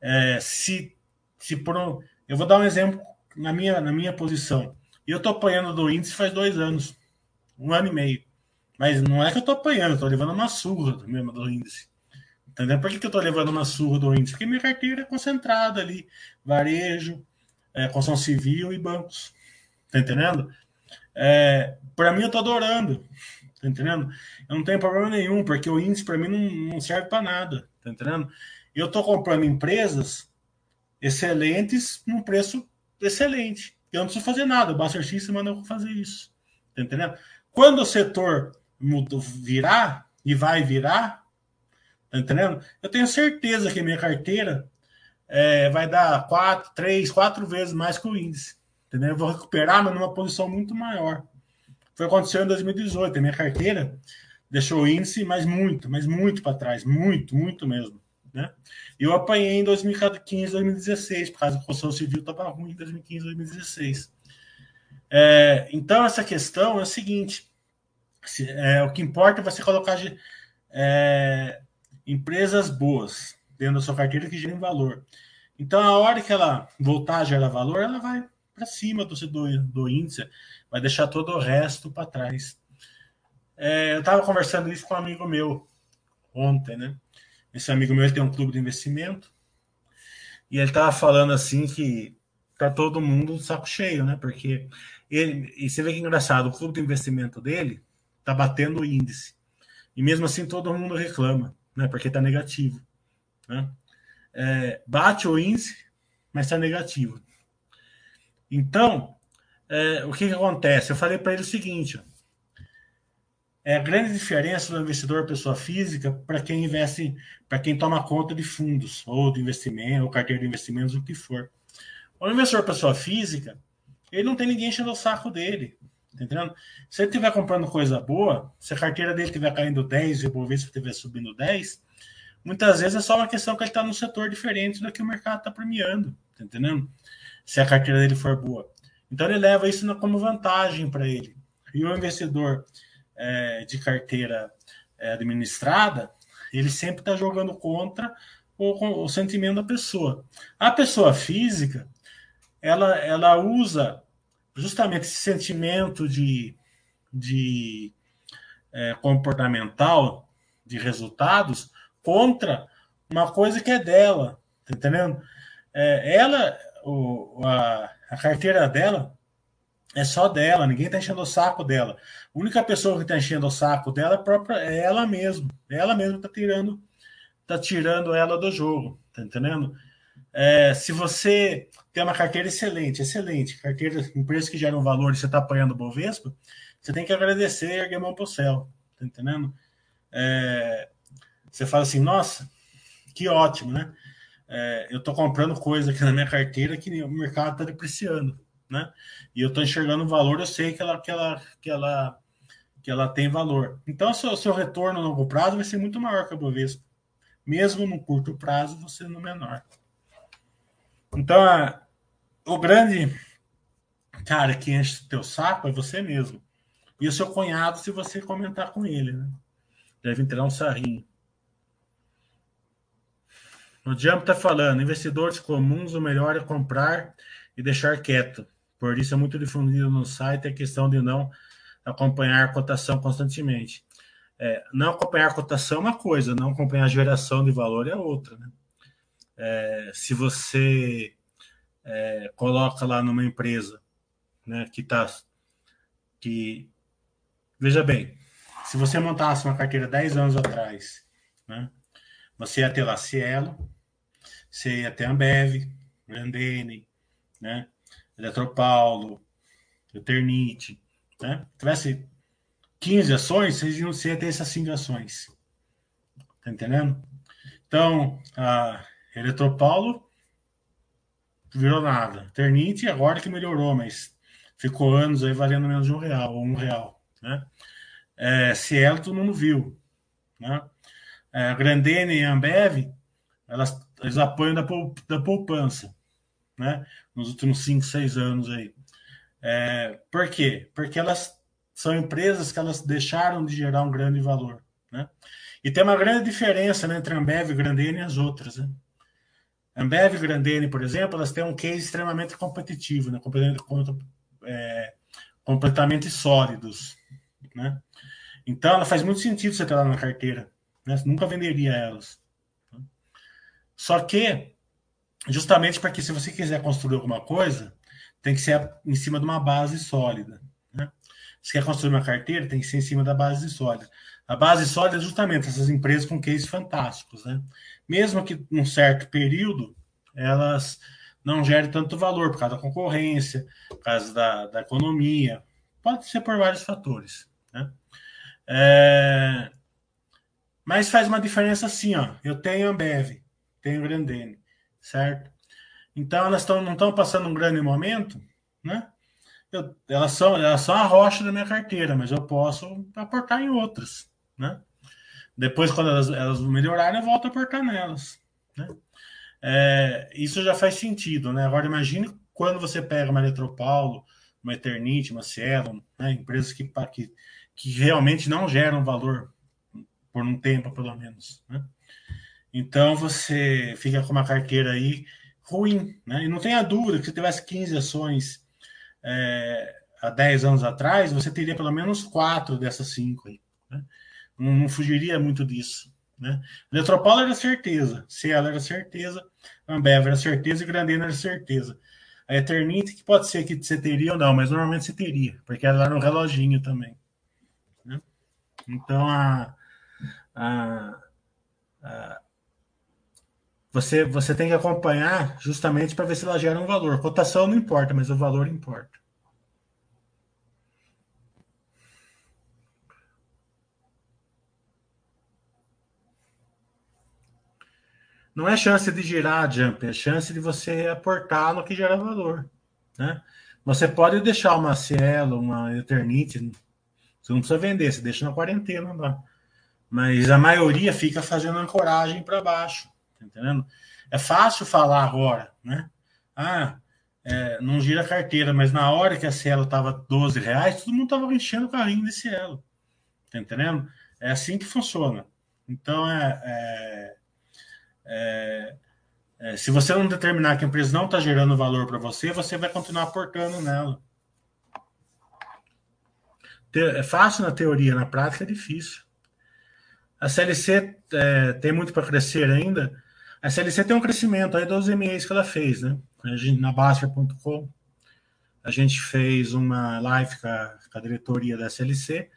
É, se, se por um, eu vou dar um exemplo na minha, na minha posição. Eu estou apanhando do índice faz dois anos, um ano e meio. Mas não é que eu estou apanhando, estou levando uma surra mesmo do índice. Entendeu? Por que, que eu estou levando uma surra do índice? Porque minha carteira é concentrada ali, varejo, é, construção civil e bancos. Tá entendendo? É, para mim, eu tô adorando. Tá entendendo? Eu não tenho problema nenhum, porque o índice para mim não, não serve para nada. Tá entendendo? Eu tô comprando empresas excelentes num preço excelente. Eu não preciso fazer nada, o Buster System manda eu fazer isso. Tá entendendo? Quando o setor virar, e vai virar, tá entendendo? Eu tenho certeza que minha carteira é, vai dar quatro, três, quatro vezes mais que o índice. Entendeu? Eu vou recuperar, mas numa posição muito maior. Foi aconteceu em 2018. A minha carteira deixou o índice, mas muito, mas muito para trás. Muito, muito mesmo. Né? Eu apanhei em 2015, 2016, por causa da construção civil estava ruim em 2015, 2016. É, então, essa questão é a seguinte: se, é, o que importa é você colocar é, empresas boas dentro da sua carteira que gerem valor. Então, a hora que ela voltar a gerar valor, ela vai para cima do, do, do índice, vai deixar todo o resto para trás. É, eu estava conversando isso com um amigo meu ontem, né? Esse amigo meu tem um clube de investimento e ele estava falando assim que tá todo mundo saco cheio, né? Porque ele, e você vê que engraçado, o clube de investimento dele tá batendo o índice. E mesmo assim todo mundo reclama, né? Porque tá negativo. Né? É, bate o índice, mas está negativo. Então, é, o que, que, acontece? Eu falei para ele o seguinte: é a grande diferença do investidor pessoa física para quem investe, para quem toma conta de fundos, ou de investimento, ou carteira de investimentos, o que for. O investidor pessoa física, ele não tem ninguém enchendo o saco dele. Entendendo? Se ele estiver comprando coisa boa, se a carteira dele estiver caindo 10 e o Bovespa estiver subindo 10, muitas vezes é só uma questão que ele está num setor diferente do que o mercado está premiando, tá entendendo? Se a carteira dele for boa. Então ele leva isso como vantagem para ele. E o investidor é, de carteira é, administrada, ele sempre está jogando contra o, o, sentimento da pessoa. A pessoa física, ela, ela usa justamente esse sentimento de, de é, comportamental, de resultados, contra uma coisa que é dela, tá entendendo? É, ela, o, a, a carteira dela é só dela, ninguém tá enchendo o saco dela. A única pessoa que tá enchendo o saco dela é, própria, é ela mesma. Ela mesma tá tirando, tá tirando ela do jogo, tá entendendo? É, se você tem uma carteira excelente, excelente, carteira, empresas que geram valor e você está apanhando o Bovespa, você tem que agradecer e erguer mão o céu, tá entendendo? É, você fala assim, nossa, que ótimo, né? É, eu estou comprando coisa aqui na minha carteira que o mercado está depreciando, né? E eu estou enxergando o valor, eu sei que ela, que ela, que ela, que ela tem valor. Então, seu, seu retorno a longo prazo vai ser muito maior que a Bovespa. Mesmo no curto prazo, você no menor. Então, a, o grande cara que enche o teu saco é você mesmo. E o seu cunhado, se você comentar com ele, né? Deve entrar um sarrinho. O Jump está falando, investidores comuns, o melhor é comprar e deixar quieto. Por isso é muito difundido no site a questão de não acompanhar a cotação constantemente. É, não acompanhar a cotação é uma coisa, não acompanhar a geração de valor é outra. Né? É, se você é, coloca lá numa empresa né, que está. Que, veja bem, se você montasse uma carteira 10 anos atrás, né, você ia ter lá Cielo, ia ter Ambev, Grandene, né? Eletropaulo, Eternite, né? Se tivesse 15 ações, você ia ter essas 5 ações. Tá entendendo? Então, a Eletropaulo virou nada. Eternite agora que melhorou, mas ficou anos aí valendo menos de um real ou um real, né? É, Cielo todo mundo viu, né? É, Grandene e Ambev, elas eles apoiam da, da poupança, né? Nos últimos 5, 6 anos aí. É, por quê? Porque elas são empresas que elas deixaram de gerar um grande valor, né? E tem uma grande diferença né, entre a Ambev, Grandene e as outras, né? Ambev e Grandene, por exemplo, elas têm um case extremamente competitivo, né? completamente, é, completamente sólidos, né? Então, ela faz muito sentido você ter lá na carteira, né? Você nunca venderia elas. Só que, justamente porque se você quiser construir alguma coisa, tem que ser em cima de uma base sólida. Né? Você quer construir uma carteira, tem que ser em cima da base sólida. A base sólida é justamente essas empresas com cases fantásticos, né? Mesmo que num certo período elas não gerem tanto valor por causa da concorrência, por causa da, da economia, pode ser por vários fatores, né? É... Mas faz uma diferença assim, ó. Eu tenho Ambev, tenho Grandene, certo? Então elas tão, não estão passando um grande momento, né? Eu, elas, são, elas são a rocha da minha carteira, mas eu posso aportar em outras, né? Depois, quando elas, elas melhorarem, eu volto a aportar nelas, né? É, isso já faz sentido, né? Agora imagine quando você pega uma Eletropaulo, uma Eternite, uma Cielo, né? empresas que, que, que realmente não geram valor por um tempo, pelo menos, né? Então você fica com uma carteira aí ruim, né? E não tenha dúvida que se tivesse 15 ações é, há 10 anos atrás, você teria pelo menos quatro dessas cinco aí. Né? Não, não, fugiria muito disso. Né? Eletropaulo era certeza, Cielo era certeza, Ambev era certeza e Grandena era certeza. A Eternite, que pode ser que você teria ou não, mas normalmente você teria, porque ela era um reloginho também. Né? Então, a, a, a você, você tem que acompanhar justamente para ver se ela gera um valor. Cotação não importa, mas o valor importa. Não é chance de girar, Jump, é chance de você aportar no que gera valor. Né? Você pode deixar uma Cielo, uma Eternite, você não precisa vender, você deixa na quarentena lá. Mas a maioria fica fazendo ancoragem para baixo. Tá entendendo? É fácil falar agora, né? Ah, é, não gira carteira, mas na hora que a Cielo estava 12 reais, todo mundo estava enchendo o carrinho de Cielo. Tá entendendo? É assim que funciona. Então, é, é, é, é se você não determinar que a empresa não está gerando valor para você, você vai continuar aportando nela. É fácil na teoria, na prática é difícil. A CLC é, tem muito para crescer ainda, a SLC tem um crescimento aí dos MEs que ela fez, né? Gente, na Baster.com, a gente fez uma live com a, com a, diretoria da SLC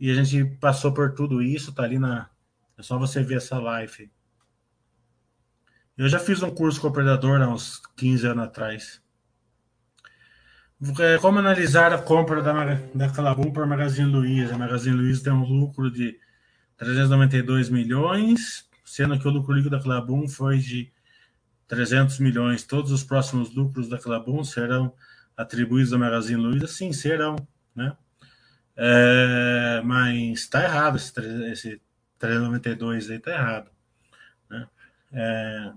e a gente passou por tudo isso, tá ali na. É só você ver essa live. Eu já fiz um curso com o operador há uns 15 anos atrás. É, como analisar a compra da, da Calabum por Magazine Luiza? A Magazine Luiza tem um lucro de 392 milhões sendo que o lucro líquido da Clabum foi de 300 milhões. Todos os próximos lucros da Clabum serão atribuídos à Magazine Luiza? Sim, serão, né? É, mas está errado esse, esse 392 aí, está errado. Né? É,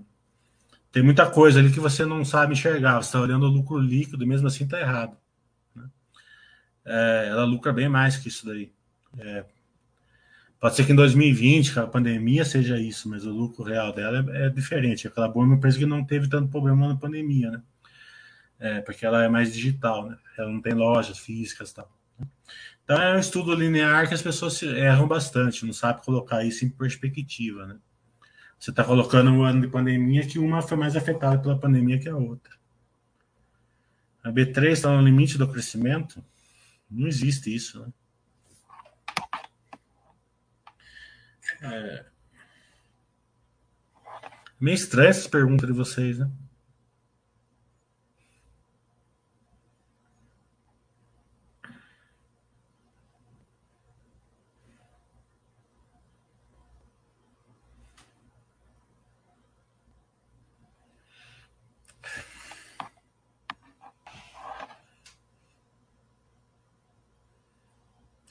tem muita coisa ali que você não sabe enxergar. Você está olhando o lucro líquido, mesmo assim está errado. Né? É, ela lucra bem mais que isso daí. É, Pode ser que em 2020, a pandemia, seja isso, mas o lucro real dela é, é diferente. Aquela boa é uma empresa que não teve tanto problema na pandemia, né? É, porque ela é mais digital, né? Ela não tem lojas físicas e tal. Né? Então é um estudo linear que as pessoas erram bastante, não sabe colocar isso em perspectiva, né? Você está colocando um ano de pandemia que uma foi mais afetada pela pandemia que a outra. A B3 está no limite do crescimento? Não existe isso, né? É... Meio estranha essa pergunta de vocês, né?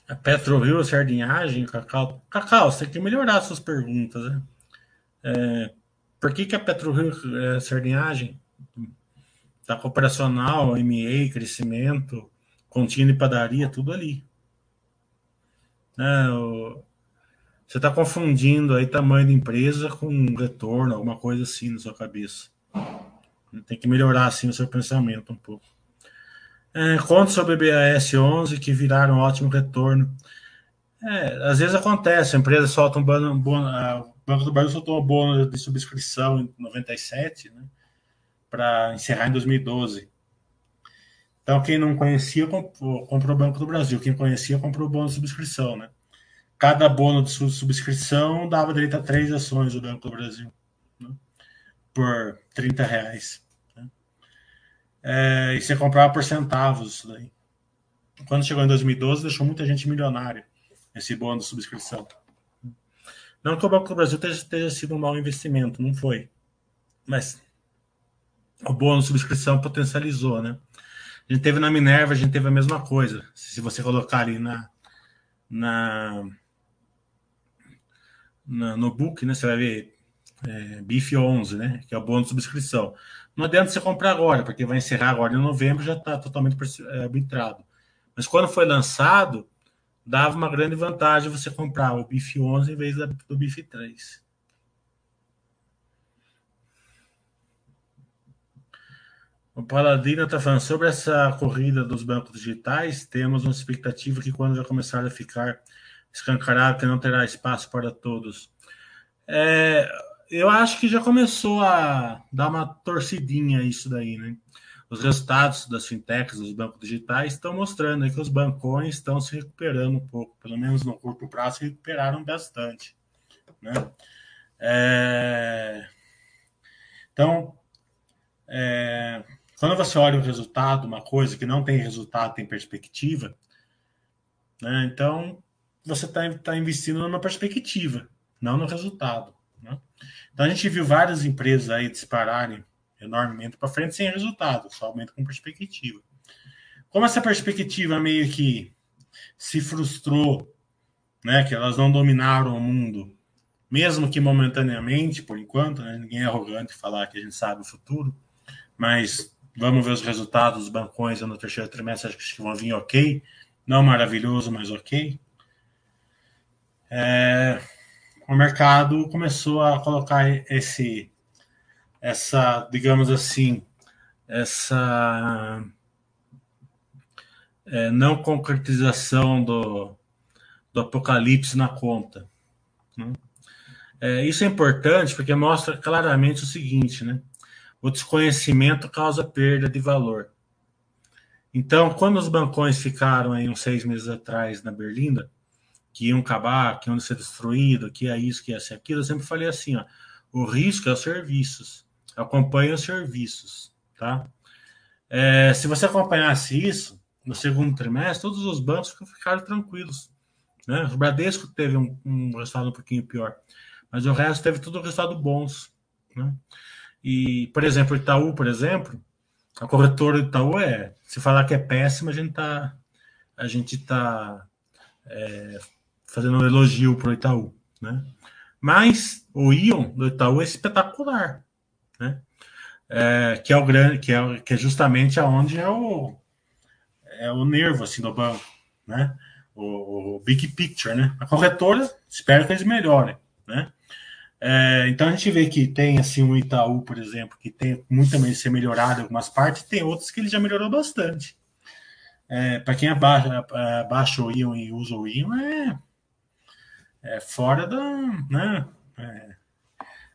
A PetroRio, sardinhagem, Cacau. Cacau, você tem que melhorar suas perguntas, né? É, por que, que a PetroRio é sardinhagem? Está operacional, MA, crescimento, continha de padaria, tudo ali. É, o, você está confundindo aí tamanho de empresa com retorno, alguma coisa assim na sua cabeça. Tem que melhorar assim o seu pensamento um pouco. É, contos sobre BAS 11 que viraram um ótimo retorno. É, às vezes acontece, a empresa solta um bônus, um bônus o Banco do Brasil soltou um bônus de subscrição em 97, né, para encerrar em 2012. Então, quem não conhecia comprou, comprou o Banco do Brasil. Quem conhecia comprou o bônus de subscrição, né? Cada bônus de subscrição dava direito a três ações do Banco do Brasil né? por 30 reais. É, e você comprava por centavos isso daí. Quando chegou em 2012, deixou muita gente milionária esse bônus de subscrição. Não que o Banco do Brasil tenha, tenha sido um mau investimento, não foi. Mas o bônus de subscrição potencializou, né? A gente teve na Minerva, a gente teve a mesma coisa. Se você colocar ali na, na, na no book, né, você vai ver é, BIF 11, né, que é o bônus de subscrição. Não adianta você comprar agora, porque vai encerrar agora em novembro, já está totalmente é, arbitrado. Mas quando foi lançado, dava uma grande vantagem você comprar o BIF 11 em vez do BIF 3. O Paladino está falando sobre essa corrida dos bancos digitais. Temos uma expectativa que quando vai começar a ficar escancarado, que não terá espaço para todos. É, eu acho que já começou a dar uma torcidinha isso daí, né? Os resultados das fintechs, dos bancos digitais, estão mostrando que os bancões estão se recuperando um pouco, pelo menos no curto prazo, se recuperaram bastante. Né? É... Então, é... Quando você olha o resultado, uma coisa que não tem resultado, tem perspectiva, né? então você está tá investindo numa perspectiva, não no resultado. Então a gente viu várias empresas aí dispararem enormemente para frente sem resultado, só aumenta com perspectiva. Como essa perspectiva meio que se frustrou, né, que elas não dominaram o mundo, mesmo que momentaneamente, por enquanto, né, ninguém é arrogante falar que a gente sabe o futuro, mas Vamos ver os resultados dos bancões no terceiro trimestre, acho que vão vir ok. Não maravilhoso, mas ok. É, o mercado começou a colocar esse, essa, digamos assim, essa é, não concretização do, do apocalipse na conta. Né? É, isso é importante porque mostra claramente o seguinte, né? o desconhecimento causa perda de valor. Então, quando os bancões ficaram aí uns seis meses atrás na Berlinda, que iam acabar, que iam ser destruídos, que é isso, que é aquilo, eu sempre falei assim, ó, o risco é os serviços. Acompanhe os serviços, tá? É, se você acompanhasse isso, no segundo trimestre, todos os bancos ficaram tranquilos. Né? O Bradesco teve um, um resultado um pouquinho pior, mas o resto teve tudo resultado bons. Né? E, por exemplo, Itaú, por exemplo, a corretora do Itaú é, se falar que é péssima, a gente está a gente tá é, fazendo um elogio para o Itaú, né? Mas o Ion do Itaú é espetacular, né? É, que é o grande, que é, que é justamente aonde é o é o nervo assim do banco, né? O, o big picture, né? A corretora, espero que eles melhorem, né? É, então a gente vê que tem assim um Itaú, por exemplo, que tem muito também ser melhorado em algumas partes, tem outros que ele já melhorou bastante. É, Para quem abaixa, abaixa o Ion e usa o Ion, é, é fora da. Né, é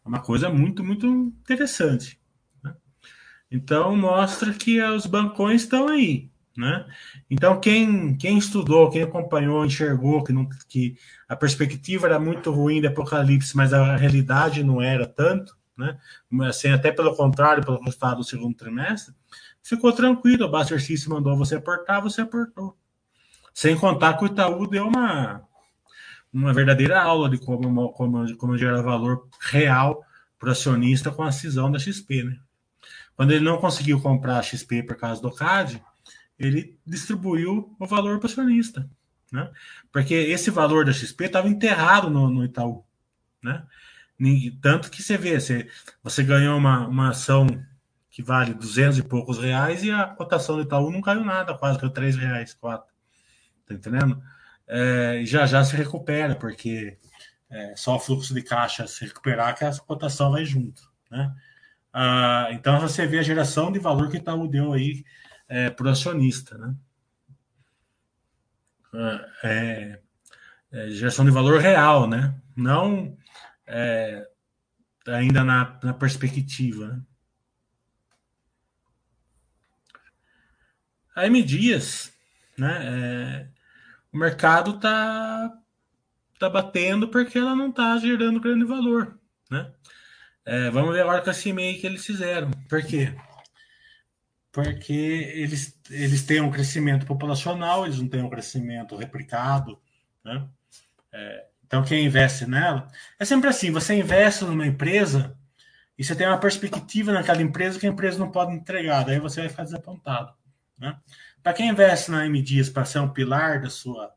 uma coisa muito, muito interessante. Né? Então mostra que os bancões estão aí. Né? Então, quem, quem estudou, quem acompanhou, enxergou que, não, que a perspectiva era muito ruim de Apocalipse, mas a realidade não era tanto, né? assim, até pelo contrário, pelo resultado do segundo trimestre, ficou tranquilo. O Buster System mandou você aportar, você aportou. Sem contar que o Itaú deu uma, uma verdadeira aula de como, como, como gerar valor real para o acionista com a cisão da XP. Né? Quando ele não conseguiu comprar a XP por causa do CAD, ele distribuiu o valor para o acionista. Né? Porque esse valor da XP estava enterrado no, no, Itaú. Né? Tanto que você vê, você, você ganhou uma, uma ação que vale 200 e poucos reais e a cotação do Itaú não caiu nada, quase caiu 3 reais, 4. Tá entendendo? É, já já se recupera, porque é, só o fluxo de caixa se recuperar que a cotação vai junto. Né? Ah, então você vê a geração de valor que o Itaú deu aí é, para o acionista. Né? É, é, geração de valor real, né? não é, ainda na, na perspectiva. Né? A M Dias, né? O mercado está tá batendo porque ela não está gerando grande valor, né? É, vamos ver agora com esse e-mail que eles fizeram. Por quê? Porque eles, eles têm um crescimento populacional, eles não têm um crescimento replicado, né? É, então, quem investe nela, é sempre assim: você investe numa empresa e você tem uma perspectiva naquela empresa que a empresa não pode entregar, daí você vai ficar desapontado. Né? Para quem investe na M Dias para ser um pilar da sua,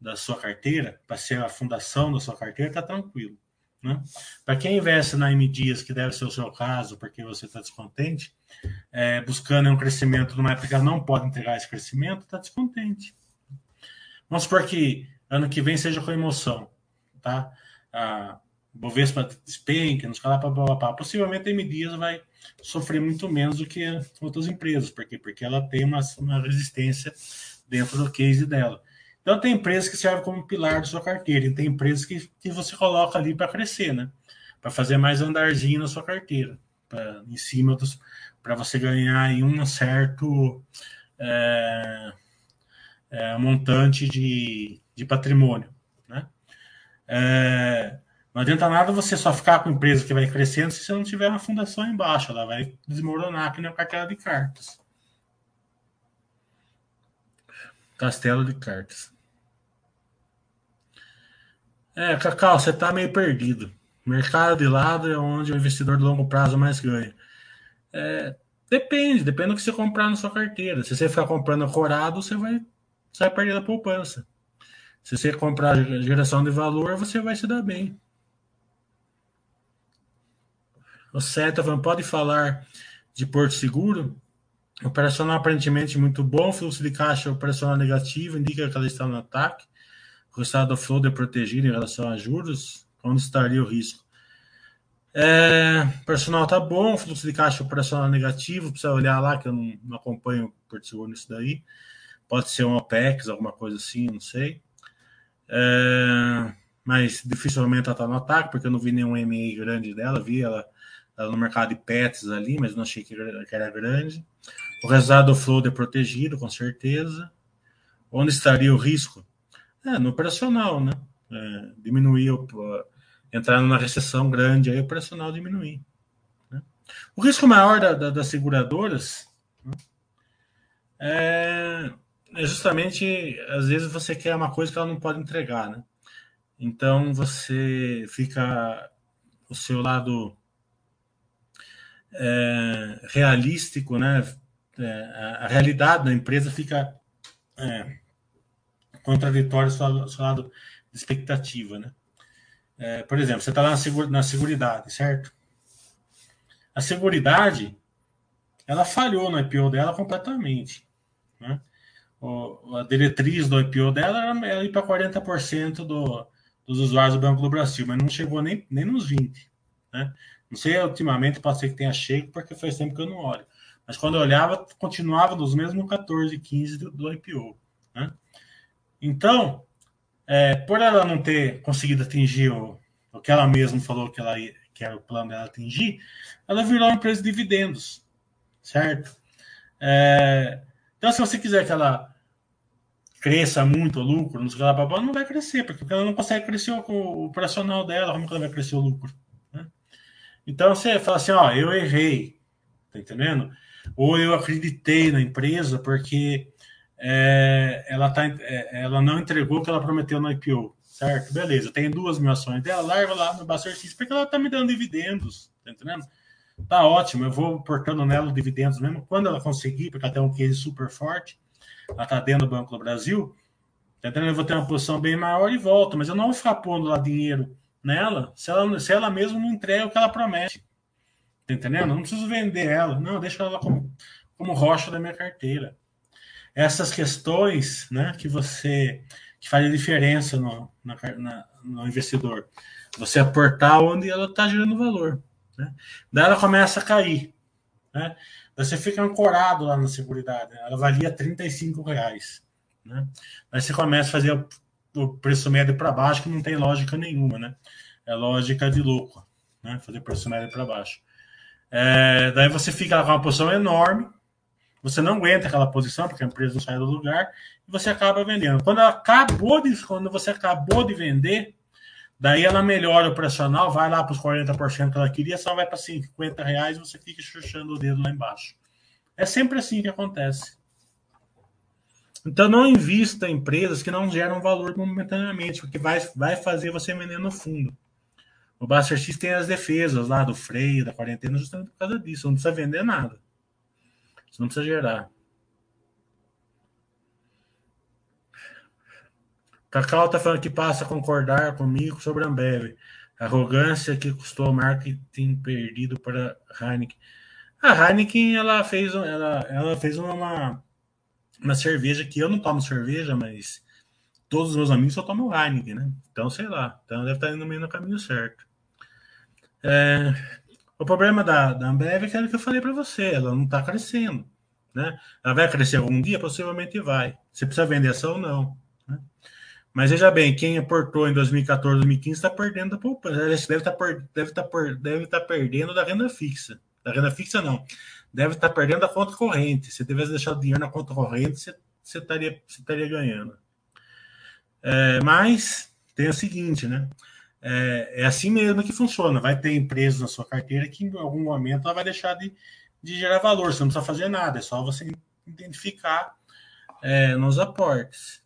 da sua carteira, para ser a fundação da sua carteira, está tranquilo. Né? Para quem investe na M Dias, que deve ser o seu caso, porque você está descontente, é, buscando um crescimento numa época que ela não pode entregar esse crescimento, está descontente. Vamos supor que ano que vem seja com emoção tá? A Bovespa despenca, nos calar, papapá. Possivelmente a M Dias vai sofrer muito menos do que outras empresas, porque porque ela tem uma, uma resistência dentro do case dela. Então tem empresas que servem como pilar da sua carteira, e tem empresas que, que você coloca ali para crescer, né? Para fazer mais andarzinho na sua carteira, pra, em cima dos para você ganhar aí um certo é, é, montante de, de patrimônio. É, não adianta nada você só ficar com a empresa que vai crescendo se você não tiver uma fundação embaixo. Ela vai desmoronar que nem a cartela de cartas. Castelo de cartas. É, Cacau, você está meio perdido. Mercado de lado é onde o investidor de longo prazo mais ganha. É, depende, depende do que você comprar na sua carteira. Se você ficar comprando corado, você vai, você vai perder a poupança. Se você comprar geração de valor, você vai se dar bem. O Seta pode falar de Porto Seguro. Operacional aparentemente muito bom, fluxo de caixa operacional negativo, indica que ela está no ataque. O estado do flow é protegido em relação a juros. Onde estaria o risco? É, personal tá bom, fluxo de caixa operacional negativo, precisa olhar lá, que eu não, não acompanho Porto Seguro nisso daí. Pode ser um OPEX, alguma coisa assim, não sei. É, mas dificilmente ela está no ataque, porque eu não vi nenhum MA grande dela, vi ela, no mercado de pets ali, mas não achei que, era grande. O resultado do flow é protegido, com certeza. Onde estaria o risco? É, no operacional, né? É, diminuir, o, entrar numa recessão grande, aí o operacional diminuir. Né? O risco maior da, da, das seguradoras né? é é justamente, às vezes você quer uma coisa que ela não pode entregar, né? Então você fica o seu lado é, realístico, né? É, a, realidade da empresa fica é, contraditória ao seu, lado de expectativa, né? É, por exemplo, você está lá na, segura, na Seguridade, certo? A Seguridade, ela falhou no IPO dela completamente, né? a diretriz do IPO dela era ir para 40% do, dos usuários do Banco do Brasil, mas não chegou nem, nem nos 20%. Né? Não sei, ultimamente pode ser que tenha chego, porque faz tempo que eu não olho. Mas quando eu olhava, continuava nos mesmos 14, 15 do, do IPO. Né? Então, é, por ela não ter conseguido atingir o, o que ela mesma falou que, ela, que era o plano dela atingir, ela virou uma empresa de dividendos, certo? É, então, se você quiser que ela cresça muito o lucro, nos Galapagos, não vai crescer, porque ela não consegue crescer o, o operacional dela, como que ela vai crescer o lucro? Então você fala assim, ó, eu errei, tá entendendo? Ou eu acreditei na empresa porque é, ela, tá, é, ela não entregou o que ela prometeu no IPO, certo? Beleza, tem duas mil ações dela, larga lá no Baster porque ela tá me dando dividendos, tá entendendo? Tá ótimo, eu vou portando nela dividendos mesmo quando ela conseguir, porque ela tem um case super forte ela está dentro do Banco do Brasil, tá eu vou ter uma posição bem maior e volto, mas eu não vou ficar pondo lá dinheiro nela se ela, se ela mesma não entrega o que ela promete. Tá entendendo? Não preciso vender ela, não, deixa ela como, como rocha da minha carteira. Essas questões né, que você que faz a diferença no, na, na, no investidor. Você aportar onde ela está gerando valor. Né? Daí ela começa a cair. Né? você fica ancorado lá na Seguridade. Né? Ela valia 35 reais. Né? Aí você começa a fazer o, o preço médio para baixo, que não tem lógica nenhuma, né? É lógica de louco, né? Fazer preço médio para baixo. É, daí você fica com uma posição enorme, você não aguenta aquela posição, porque a empresa não sai do lugar, e você acaba vendendo. Quando acabou de, quando você acabou de vender, daí ela melhora o operacional, vai lá para os 40% que ela queria, só vai para 50 reais e você fica chuchando o dedo lá embaixo. É sempre assim que acontece. Então não invista em empresas que não geram valor momentaneamente, porque vai, vai fazer você vender no fundo. O Buster X tem as defesas lá do freio, da quarentena, justamente por causa disso. Não precisa vender nada. Você não precisa gerar. Cacau tá falando que passa a concordar comigo sobre a Ambev. Arrogância que custou o marketing perdido para Heineken. A Heineken ela fez, ela, ela fez uma, uma cerveja que eu não tomo cerveja, mas todos os meus amigos só tomam Heineken, né? Então, sei lá. Então deve estar indo meio no caminho certo. É, o problema da, da Ambev é aquilo que eu falei para você, ela não está crescendo. Né? Ela vai crescer algum dia? Possivelmente vai. Você precisa vender ação ou não. Né? Mas veja bem, quem aportou em 2014, 2015 está perdendo da poupança. Deve estar tá deve tá, deve tá perdendo da renda fixa. Da renda fixa, não. Deve estar perdendo da conta corrente. Se tivesse deixado dinheiro na conta corrente, você, você, estaria, você estaria ganhando. É, mas tem o seguinte, né? é, é, assim mesmo que funciona. Vai ter empresas na sua carteira que em algum momento ela vai deixar de, de gerar valor. Você não precisa fazer nada, é só você identificar é, nos aportes.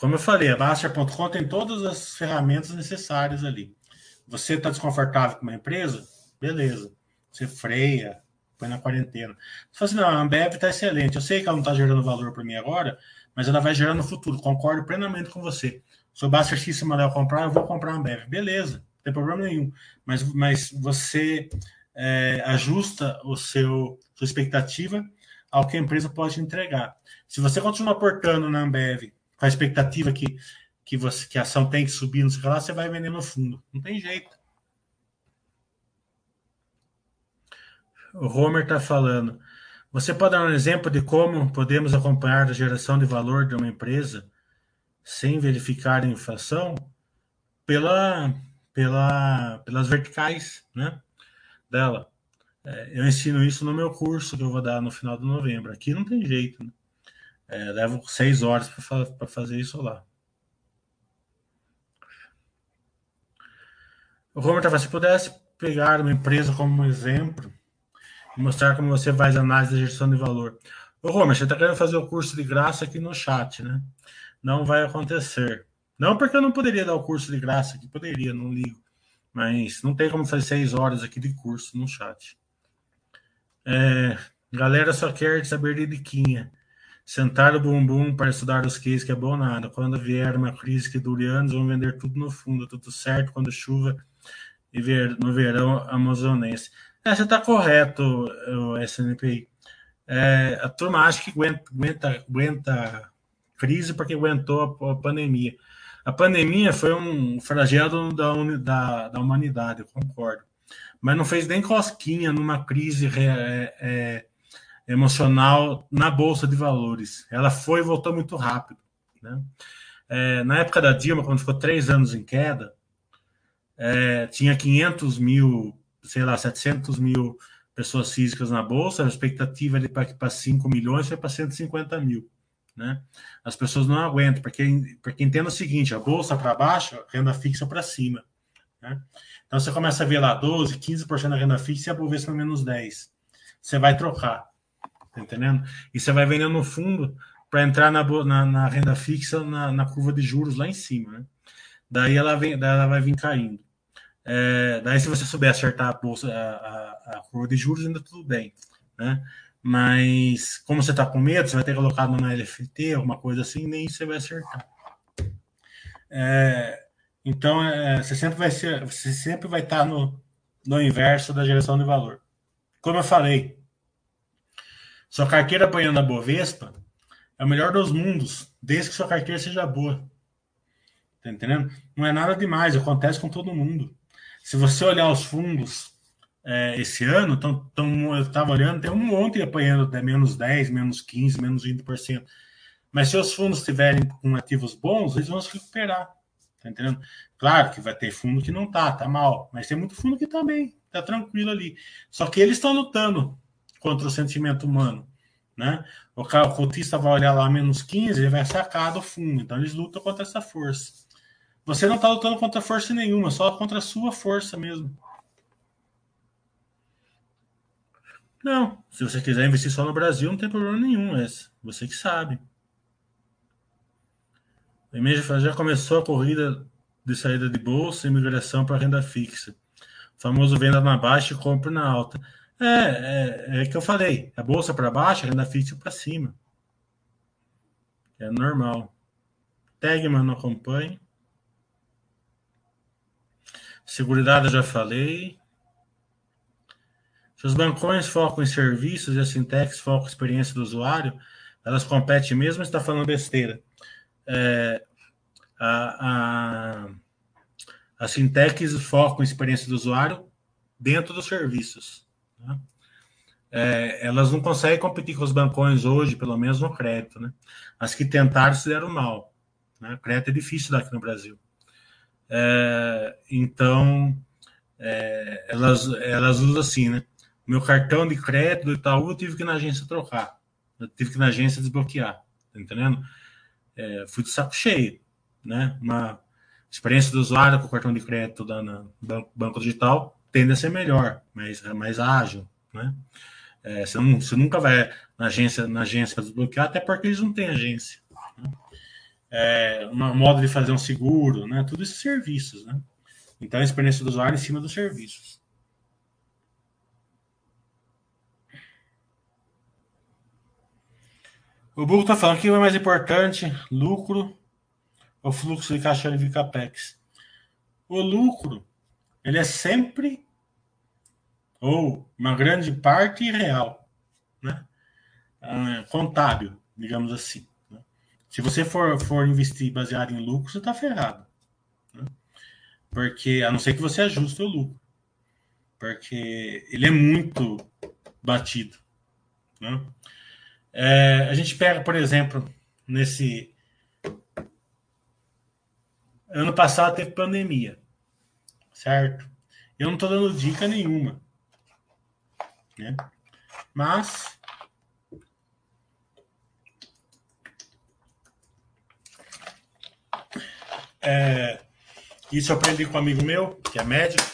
Como eu falei, a Baster.com tem todas as ferramentas necessárias ali. Você está desconfortável com uma empresa? Beleza. Você freia, põe na quarentena. Você fala assim, não, a Ambev está excelente. Eu sei que ela não está gerando valor para mim agora, mas ela vai gerar no futuro. Concordo plenamente com você. Se o Baster se mandar eu comprar, eu vou comprar uma Bev. Beleza, não tem problema nenhum. Mas, mas você é, ajusta o seu sua expectativa ao que a empresa pode entregar. Se você continuar aportando na Ambev com a expectativa que, que, você, que a ação tem que subir, não sei lá, você vai vender no fundo. Não tem jeito. O Homer está falando. Você pode dar um exemplo de como podemos acompanhar a geração de valor de uma empresa sem verificar a inflação pela, pela, pelas verticais né, dela. É, eu ensino isso no meu curso que eu vou dar no final de novembro. Aqui não tem jeito. Né? É, levo seis horas para fazer isso lá. O Romer tá se pudesse pegar uma empresa como exemplo e mostrar como você faz análise da gestão de valor. Ô, Romer, você está querendo fazer o curso de graça aqui no chat, né? não vai acontecer. Não porque eu não poderia dar o curso de graça, que poderia, não ligo. Mas não tem como fazer seis horas aqui de curso no chat. É, galera só quer saber de diquinha. Sentar o bumbum para estudar os cases que é bom nada. Quando vier uma crise que dure anos, vão vender tudo no fundo, tudo certo quando chuva e ver, no verão amazonense. É, você está correto, o SNPI. É, a turma acha que aguenta, aguenta, aguenta crise porque aguentou a, a pandemia. A pandemia foi um flagelo da, da, da humanidade, eu concordo. Mas não fez nem cosquinha numa crise é, é, emocional na Bolsa de Valores. Ela foi e voltou muito rápido. Né? É, na época da Dilma, quando ficou três anos em queda, é, tinha 500 mil, sei lá, 700 mil pessoas físicas na Bolsa, a expectativa de para 5 milhões foi para 150 mil. Né? As pessoas não aguentam, porque, porque entenda o seguinte: a bolsa para baixo, renda fixa para cima. Né? Então você começa a ver lá 12, 15% da renda fixa e a Bovespa menos 10. Você vai trocar, tá entendendo? E você vai vendendo no fundo para entrar na, na, na, renda fixa na, na, curva de juros lá em cima. Né? Daí, ela vem, daí ela vai vir caindo. É, daí, se você souber acertar a, bolsa, a, a, a curva de juros, ainda tudo bem. Né? Mas como você está com medo, você vai ter colocado numa LFT, alguma coisa assim, nem você vai acertar. É, então é, você sempre vai ser, você sempre vai estar tá no, no inverso da geração de valor. Como eu falei, sua carteira apanhando a Bovespa é o melhor dos mundos, desde que sua carteira seja boa. Tá entendendo? Não é nada demais, acontece com todo mundo. Se você olhar os fundos é, esse ano, tão, tão, eu estava olhando, tem um monte apanhando até menos 10, menos 15, menos 20%. Mas se os fundos estiverem com ativos bons, eles vão se recuperar. Tá entendendo? Claro que vai ter fundo que não tá, tá mal. Mas tem muito fundo que tá bem, tá tranquilo ali. Só que eles estão lutando. contra o sentimento humano. Né? O cotista vai olhar lá menos 15, ele vai sacar do fundo. Então eles lutam contra essa força. Você não está lutando contra força nenhuma, só contra a sua força mesmo. Não, se você quiser investir só no Brasil, não tem problema nenhum esse. Você que sabe. A Imeja já começou a corrida de saída de bolsa e migração para renda fixa. O famoso venda na baixa e compra na alta. É, é, é que eu falei. A bolsa para baixo, a renda fixa para cima. É normal. Tegman não acompanha. Seguridade já falei. Se os bancões focam em serviços e as fintechs focam em experiência do usuário, elas competem mesmo está falando besteira. É, a, a, as fintechs focam em experiência do usuário dentro dos serviços. Né? É, elas não conseguem competir com os bancões hoje, pelo menos no crédito. Né? As que tentaram se deram mal. Né? Crédito é difícil daqui no Brasil. É, então, é, elas, elas usam assim, né? Meu cartão de crédito do Itaú eu tive que ir na agência trocar. Eu tive que ir na agência desbloquear. Tá entendendo? É, fui de saco cheio, né? Uma experiência do usuário com o cartão de crédito da na, banco digital tende a ser melhor, mais, mais ágil, né? É, você, não, você nunca vai na agência, na agência desbloquear, até porque eles não têm agência. Né? É, uma modo de fazer um seguro, né? Tudo esses serviços, né? Então, a experiência do usuário em cima dos serviços. O Google está falando que o é mais importante, lucro ou fluxo de caixa livre capex. O lucro, ele é sempre ou uma grande parte real, né? Ah, contábil, digamos assim. Se você for, for investir baseado em lucro, você está ferrado. Né? Porque, a não ser que você ajuste o lucro. Porque ele é muito batido. Né? É, a gente pega, por exemplo, nesse. Ano passado teve pandemia, certo? Eu não estou dando dica nenhuma. Né? Mas É, isso eu aprendi com um amigo meu, que é médico.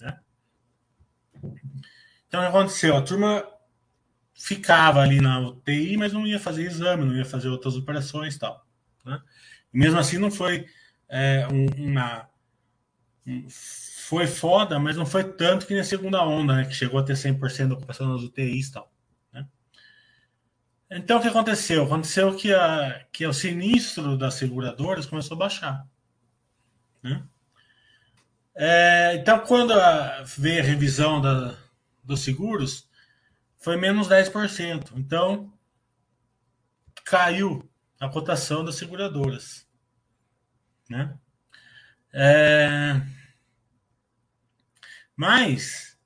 Né? Então, o que aconteceu? A turma ficava ali na UTI, mas não ia fazer exame, não ia fazer outras operações tal. Né? E mesmo assim, não foi é, uma. Um, foi foda, mas não foi tanto que na segunda onda, né? Que chegou a ter 100% da ocupação nas UTIs e tal. Né? Então, o que aconteceu? Aconteceu que, a, que o sinistro das seguradoras começou a baixar. Né? É, então, quando a, veio a revisão da, dos seguros, foi menos 10%. Então, caiu a cotação das seguradoras. Né? É, mas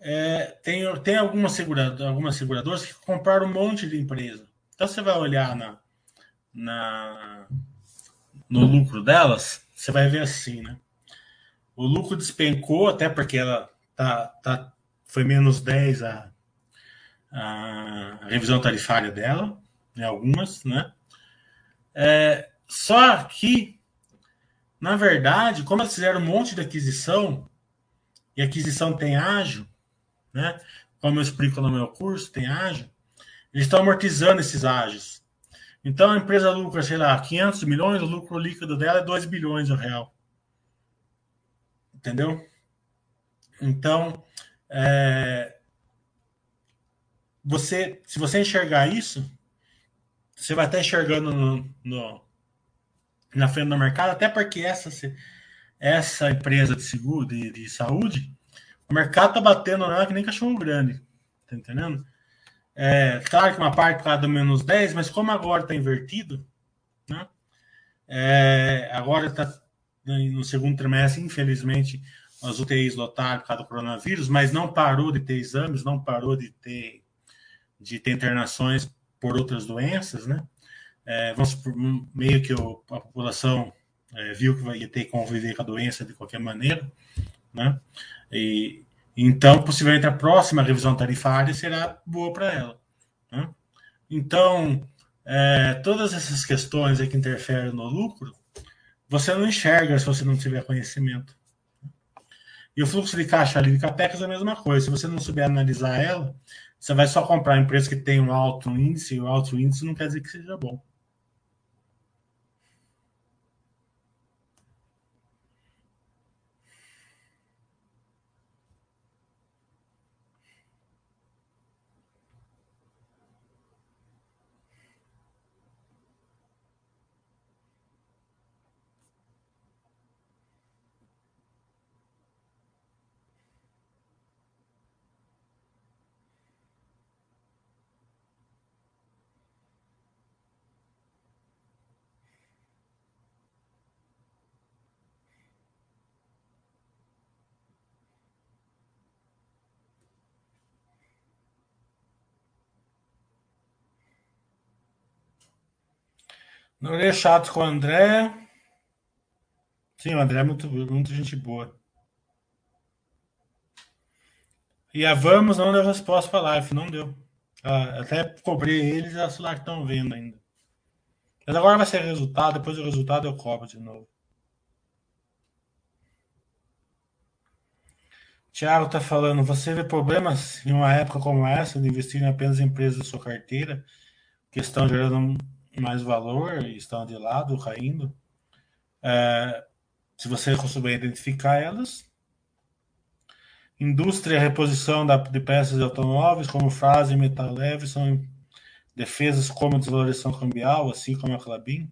é, tem, tem algumas, seguradoras, algumas seguradoras que compraram um monte de empresa. Então você vai olhar na, na no lucro delas, você vai ver assim, né? O lucro despencou, até porque ela tá, tá, foi menos 10 a, a revisão tarifária dela, em algumas, né? É, só que, na verdade, como elas fizeram um monte de aquisição, e aquisição tem ágio, né? Como eu explico no meu curso, tem ágio, eles estão amortizando esses ágios. Então a empresa lucra, sei lá, 500 milhões, o lucro líquido dela é 2 bilhões de real. Entendeu? Então, é, você, se você enxergar isso, você vai estar enxergando no, no, na frente do mercado, até porque essa, essa empresa de seguro, de, de saúde, o mercado tá batendo nela que nem cachorro grande. Tá entendendo? É, claro que uma parte cada do menos 10, mas como agora está invertido, né? É, agora está no segundo trimestre, infelizmente, as UTIs lotaram por causa do coronavírus, mas não parou de ter exames, não parou de ter, de ter internações por outras doenças, né? É, vamos meio que o, a população é, viu que vai ter que conviver com a doença de qualquer maneira, né? E, Então, possivelmente a próxima revisão tarifária será boa para ela. Né? Então, é, todas essas questões que interferem no lucro, você não enxerga se você não tiver conhecimento. E o fluxo de caixa de Capex é a mesma coisa. Se você não souber analisar ela, você vai só comprar empresa que tem um alto índice, e o alto índice não quer dizer que seja bom. Não é chato com o André. Sim, o André é muito, muito gente boa. E a Vamos não deu resposta para a live, não deu. Ah, até cobrei eles e lá que estão vendo ainda. Mas agora vai ser resultado, depois do resultado eu cobro de novo. Tiago tá falando, você vê problemas em uma época como essa de investir em apenas empresas da sua carteira que estão gerando mais valor e estão de lado, caindo, é, se você souber identificar elas. Indústria, reposição da, de peças de automóveis, como frase e metal leve, são defesas como desvalorização cambial, assim como a Clabin.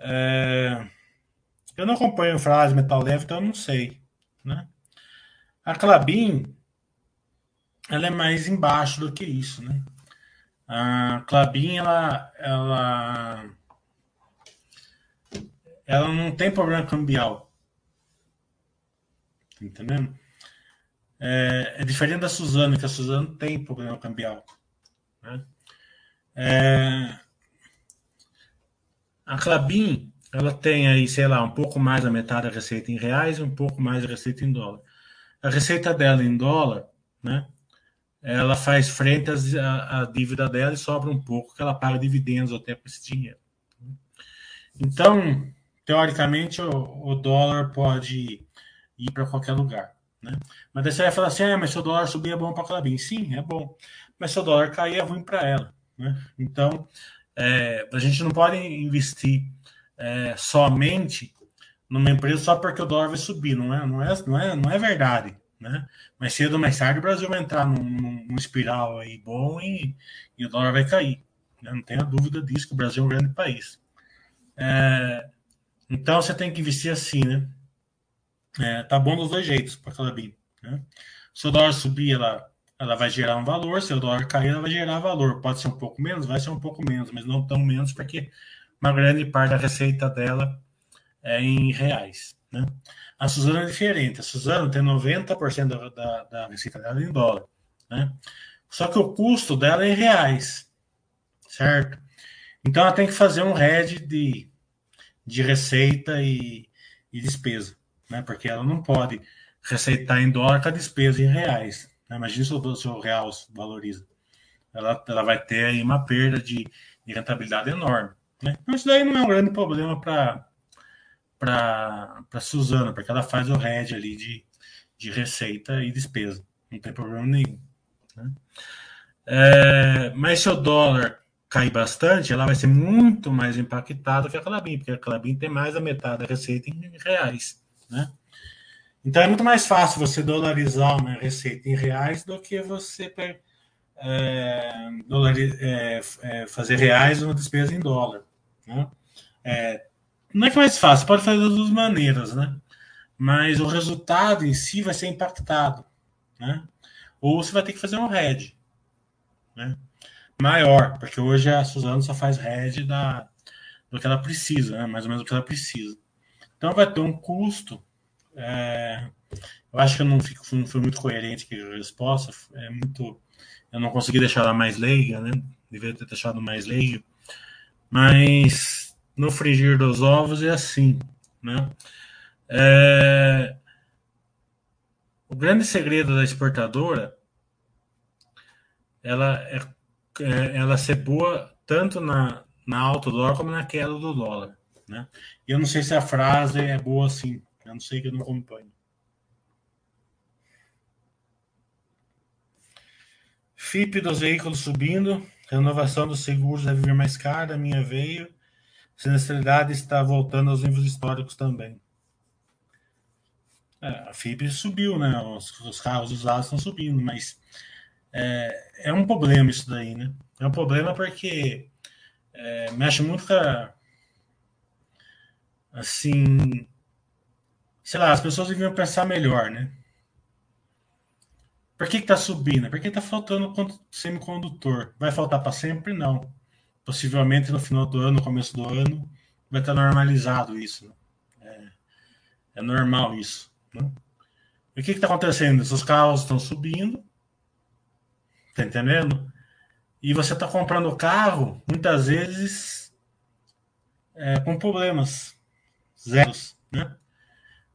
É, eu não acompanho frase metal leve, então eu não sei. Né? A Clabin ela é mais embaixo do que isso. Né? A Clabin, ela, ela, ela não tem problema cambial. Entendendo? É, é diferente da Suzano, que a Suzano tem problema cambial. Né? É, a Clabin, ela tem aí, sei lá, um pouco mais da metade da receita em reais e um pouco mais da receita em dólar. A receita dela em dólar, né? Ela faz frente à, dívida dela e sobra um pouco que ela paga dividendos até com esse dinheiro. Então, teoricamente, o, o dólar pode ir para qualquer lugar. Né? Mas daí você vai falar assim: ah, mas se o dólar subir é bom para a Clabin. Sim, é bom. Mas se o dólar cair é ruim para ela. Né? Então, é, a gente não pode investir é, somente numa empresa só porque o dólar vai subir. Não é, não é, não é, não é verdade. Né? Mais cedo ou mais tarde o Brasil vai entrar num, num espiral aí bom e, e, o dólar vai cair. Né? Não tenha dúvida disso, que o Brasil é um grande país. É, então você tem que investir assim, né? É, tá bom dos dois jeitos para aquela BIM. Né? Se o dólar subir, ela, ela vai gerar um valor, se o dólar cair, ela vai gerar valor. Pode ser um pouco menos, vai ser um pouco menos, mas não tão menos, porque uma grande parte da receita dela é em reais. Né? A Suzano é diferente. A Suzano tem 90% da, da, da receita dela em dólar. Né? Só que o custo dela é em reais. Certo? Então ela tem que fazer um hedge de, de receita e, e despesa. Né? Porque ela não pode receitar em dólar com a despesa em reais. Né? Imagina se o, se o real valoriza. Ela, ela vai ter aí uma perda de, de rentabilidade enorme. Né? Então isso daí não é um grande problema para para Suzana, porque ela faz o RED ali de, de receita e despesa. Não tem problema nenhum. Né? É, mas se o dólar cair bastante, ela vai ser muito mais impactada que a Clabin, porque a Clabin tem mais da metade da receita em reais. Né? Então é muito mais fácil você dolarizar uma receita em reais do que você é, é, é, fazer reais uma despesa em dólar. Né? É, não é que é mais fácil, pode fazer das duas maneiras, né? Mas o resultado em si vai ser impactado, né? Ou você vai ter que fazer um head, né? Maior, porque hoje a Suzano só faz head da, do que ela precisa, né? Mais ou menos do que ela precisa. Então vai ter um custo. É, eu acho que eu não, fico, não fui muito coerente com a resposta. É muito. Eu não consegui deixar ela mais leiga, né? Deveria ter deixado mais leiga. Mas no frigir dos ovos é assim, né? É... o grande segredo da exportadora ela é, é, ela ser boa tanto na, na alta do dólar como na queda do dólar. Né? E eu não sei se a frase é boa assim. Eu não sei que eu não acompanho. FIP dos veículos subindo, renovação dos seguros deve vir mais cara, a minha veio. Sinistralidade está voltando aos níveis históricos também. É, a FIP subiu, né? Os, os, carros usados estão subindo, mas é, é, um problema isso daí, né? É um problema porque é, mexe muito com a, assim, sei lá, as pessoas deviam pensar melhor, né? Por que está subindo? Porque está faltando semicondutor. Vai faltar para sempre? Não. Possivelmente no final do ano, no começo do ano, vai estar normalizado isso. Né? É, é, normal isso. Né? E o que está acontecendo? Os carros estão subindo, tá entendendo? E você está comprando carro, muitas vezes, é, com problemas zeros, né?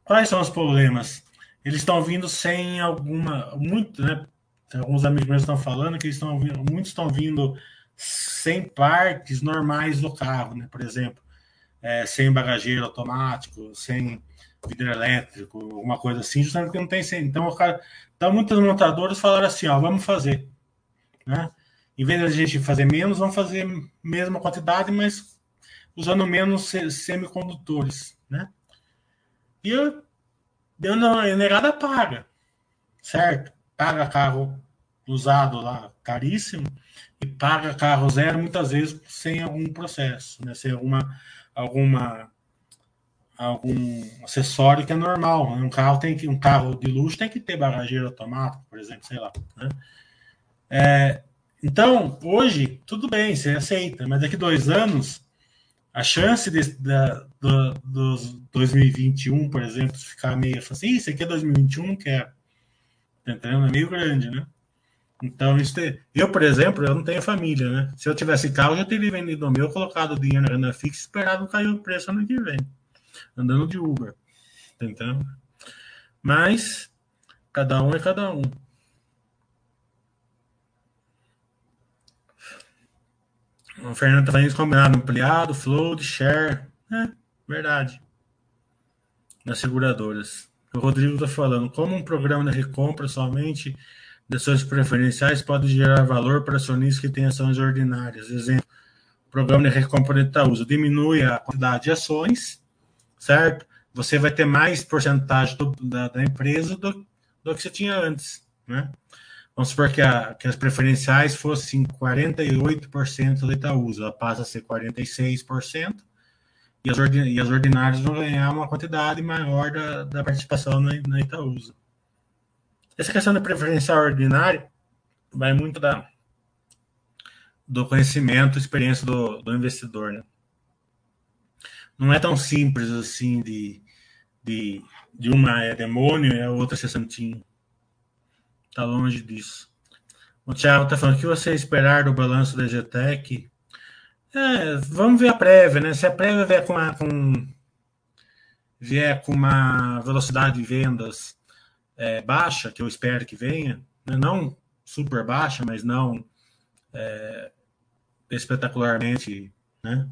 Quais são os problemas? eles estão vindo sem alguma. Muito, né? Alguns amigos meus estão falando que estão vindo, muitos estão vindo sem partes normais do carro, né? Por exemplo, é, sem bagageiro automático, sem vidro elétrico, alguma coisa assim, justamente porque não tem sem. Então, o cara, então muitos montadores falaram assim: ó, vamos fazer, né? Em vez de a gente fazer menos, vamos fazer mesma quantidade, mas usando menos semicondutores, né? E eu deu na negada paga, certo? Paga carro usado lá caríssimo e paga carro zero muitas vezes sem algum processo, né? Sem alguma alguma algum acessório que é normal. Né? Um carro tem que um carro de luxo tem que ter bagageiro automático, por exemplo, sei lá. Né? É, então hoje tudo bem, você aceita, mas daqui dois anos a chance de, da, do, dos 2021, por exemplo, ficar meio assim, isso aqui é 2021, não quero. Tá? É meio grande, né? Então, isso é... eu, por exemplo, eu não tenho família, né? Se eu tivesse carro, eu teria vendido o meu, colocado o dinheiro na renda fixa esperado cair o preço ano que vem. Andando de Uber. Entendendo? Mas, cada um é cada um. O Fernando tá falando combinado ampliado, float, share. É, verdade. Nas seguradoras. O Rodrigo tá falando, como um programa de recompra somente ações preferenciais pode gerar valor para acionistas que têm ações ordinárias. Exemplo, o programa de recompra de Itaúsa diminui a quantidade de ações, certo? Você vai ter mais porcentagem do, da, da, empresa do, do que você tinha antes, né? Vamos supor que, a, que as preferenciais fossem 48% da Itaúsa, ela passa a ser 46%, e as, e as ordinárias vão ganhar uma quantidade maior da, da participação na, na Itaúsa. Essa questão da preferencial ordinária vai muito da, do conhecimento, experiência do, do investidor. Né? Não é tão simples assim de, de, de uma é demônio e a outra ser santinho. Está longe disso. O Thiago está falando o que você esperar do balanço da GTEC. É, vamos ver a prévia, né? Se a prévia vier com, uma, com, vier com uma velocidade de vendas é, baixa, que eu espero que venha, né? não super baixa, mas não é, espetacularmente, né?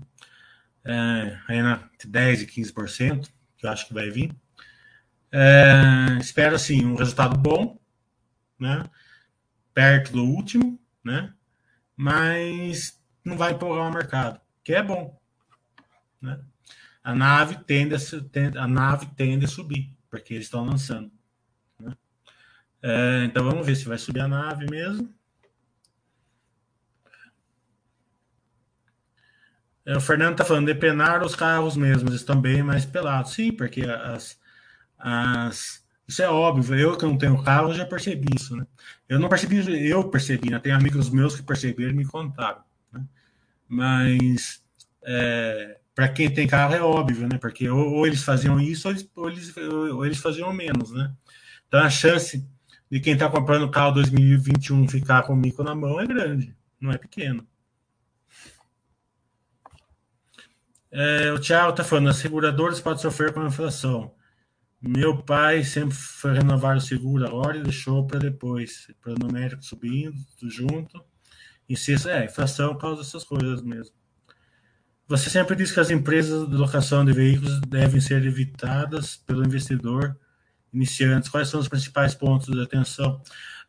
É, aí na 10 e 15%, que eu acho que vai vir. É, espero, assim, um resultado bom, né? Perto do último, né? Mas não vai empolgar o mercado, que é bom, né? A nave tende a, tende, a nave tende a subir, porque eles estão lançando. É, então vamos ver se vai subir a nave mesmo. É, o Fernando está falando, depenar os carros mesmos, estão bem mais pelados. Sim, porque as, as, isso é óbvio. Eu que não tenho carro, já percebi isso, né? Eu não percebi, eu percebi, né? Tem amigos meus que perceberam e me contaram. Né? Mas é, para quem tem carro é óbvio, né? Porque ou, ou eles faziam isso ou eles, ou eles, ou eles faziam menos, né? Então a chance de quem está comprando carro 2021 ficar com o mico na mão é grande, não é pequeno. É, o Thiago está falando, as seguradoras podem sofrer com a inflação Meu pai sempre foi renovar o seguro agora e deixou para depois, para o numérico subindo, tudo junto. Se é, inflação causa essas coisas mesmo. Você sempre diz que as empresas de locação de veículos devem ser evitadas pelo investidor iniciantes. Quais são os principais pontos de atenção?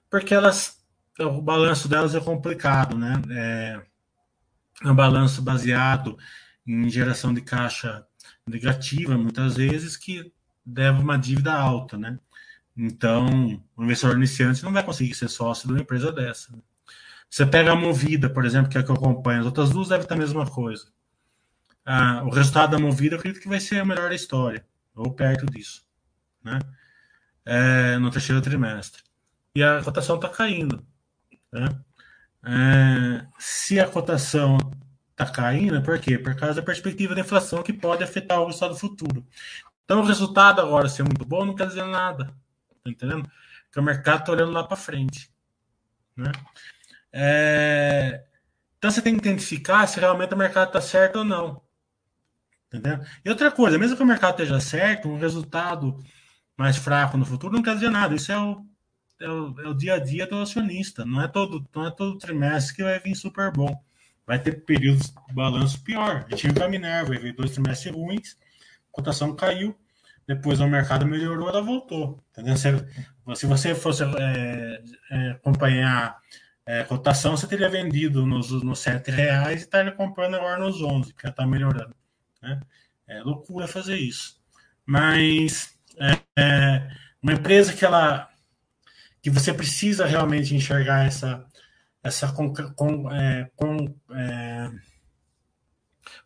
Porque elas, o balanço delas é complicado, né? É, é um balanço baseado em geração de caixa negativa, muitas vezes, que deve uma dívida alta, né? Então, o investidor iniciante não vai conseguir ser sócio de uma empresa dessa. Né? Você pega a Movida, por exemplo, que é a que eu acompanho, as outras duas devem estar a mesma coisa ah, o resultado da movida, eu acredito que vai ser a melhor da história, ou perto disso, né? É, no terceiro trimestre. E a cotação está caindo. Né? É, se a cotação está caindo, por quê? Por causa da perspectiva da inflação que pode afetar o resultado futuro. Então, o resultado agora ser muito bom não quer dizer nada. Tá entendendo? Porque o mercado está olhando lá para frente. Né? É, então, você tem que identificar se realmente o mercado está certo ou não. Entendeu? E outra coisa, mesmo que o mercado esteja certo, um resultado mais fraco no futuro não quer dizer nada. Isso é o, é o, é o dia a dia do acionista. Não é, todo, não é todo trimestre que vai vir super bom. Vai ter períodos de balanço pior. Gente viu a Minerva, ver dois trimestres ruins, a cotação caiu, depois o mercado melhorou, ela voltou. Entendeu? Se, se você fosse é, é, acompanhar é, cotação, você teria vendido nos, nos 7 reais e estaria comprando agora nos 11, que já está melhorando. Né? É loucura fazer isso. Mas é, é, uma empresa que ela que você precisa realmente enxergar essa essa com, com, é, com é,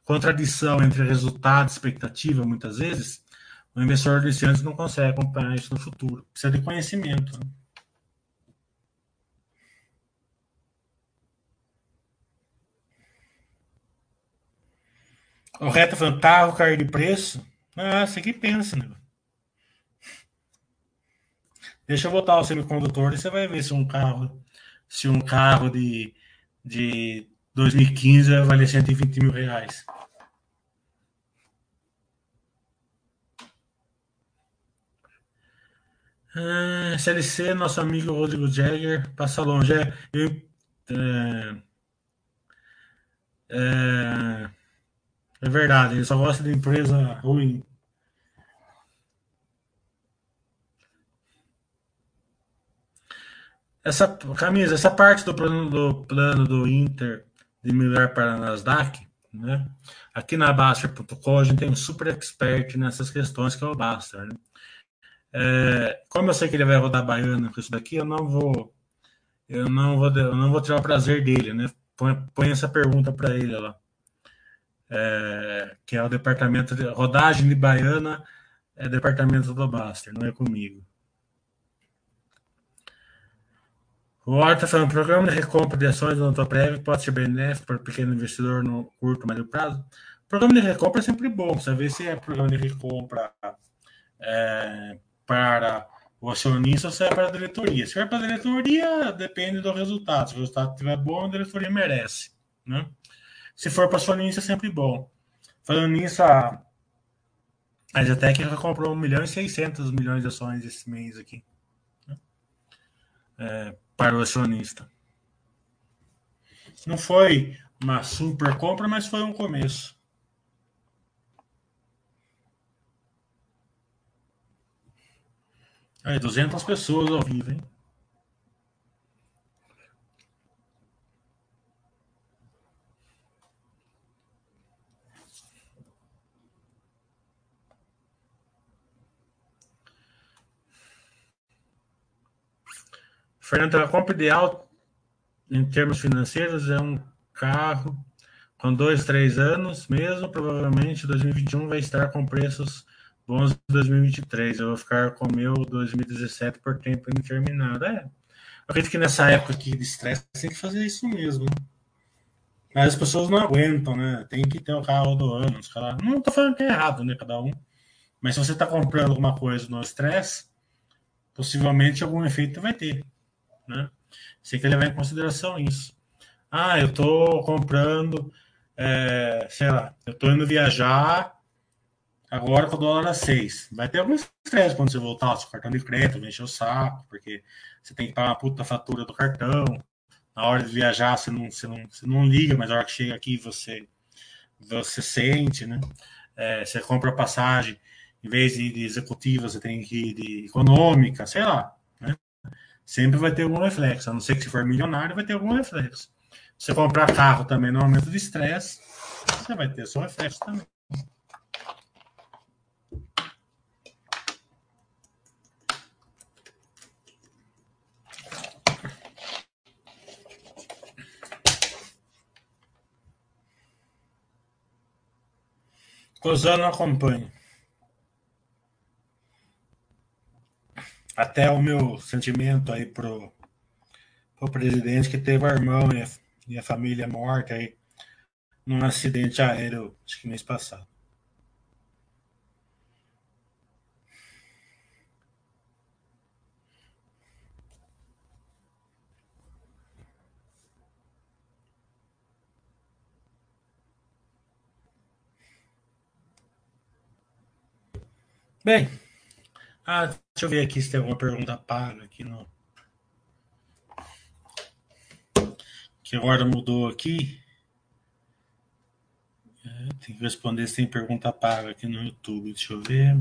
contradição entre resultado e expectativa, muitas vezes, o investidor iniciante não consegue acompanhar isso no futuro. Precisa de conhecimento. Né? O reto falando, carro cair de preço. Ah, você que pensa, né? Deixa eu botar o semicondutor e você vai ver se um carro, se um carro de, de 2015 vai valer 120 mil reais. Ah, SLC, nosso amigo Rodrigo Jagger, passa longe. É, eu, é, é, é verdade, ele só gosta de empresa ruim. Essa camisa, essa parte do plano do plano do Inter de melhor para a Nasdaq, né? Aqui na Baster.com a gente tem um super expert nessas questões que é o Baster, né? É, como eu sei que ele vai rodar baiano com isso daqui, eu não vou eu não vou eu não vou tirar o prazer dele, né? Põe, põe essa pergunta para ele lá é, que é o departamento de rodagem de Baiana, é departamento do Baster, não é comigo. O Horta falando, programa de recompra de ações do Autoprev pode ser benéfico para o pequeno investidor no curto, médio prazo? Programa de recompra é sempre bom, você vê se é programa de recompra é, para o acionista ou se é para a diretoria. Se é para a diretoria, depende do resultado. Se o resultado estiver bom, a diretoria merece. Né? Se for para acionista, é sempre bom. Falando nisso, a, a Zetec já comprou 1 milhão e 600 milhões de ações esse mês aqui. Né? É, para o acionista. Não foi uma super compra, mas foi um começo. Aí, 200 pessoas ao vivo, hein? Fernando, a compra ideal em termos financeiros é um carro com dois, três anos, mesmo provavelmente 2021 vai estar com preços bons em 2023. Eu vou ficar com o meu 2017 por tempo indeterminado. É, eu acredito que nessa época aqui de estresse tem que fazer isso mesmo. Mas as pessoas não aguentam, né? Tem que ter o carro do ano. Não estou falando que é errado, né? Cada um. Mas se você está comprando alguma coisa no estresse, possivelmente algum efeito vai ter né? Você tem que levar em consideração isso. Ah, eu estou comprando, é, sei lá, eu estou indo viajar Agora com o dólar a 6. Vai ter algum estresse quando você voltar seu cartão de crédito, vai encher o saco, porque você tem que pagar uma puta fatura do cartão. Na hora de viajar, você não, você não, você não liga, mas na hora que chega aqui, você, você sente, né? É, você compra passagem, em vez de, de executiva, você tem que ir de econômica, sei lá. Sempre vai ter algum reflexo, a não ser que se for milionário, vai ter algum reflexo. Se você comprar carro também no momento de estresse, você vai ter seu reflexo também. Cozano acompanha. Até o meu sentimento aí pro, pro presidente que teve o irmão e a, e a família morta aí num acidente aéreo, acho que mês passado. Bem, ah, deixa eu ver aqui se tem alguma pergunta paga aqui no. Que agora mudou aqui. É, tem que responder se tem pergunta paga aqui no YouTube. Deixa eu ver.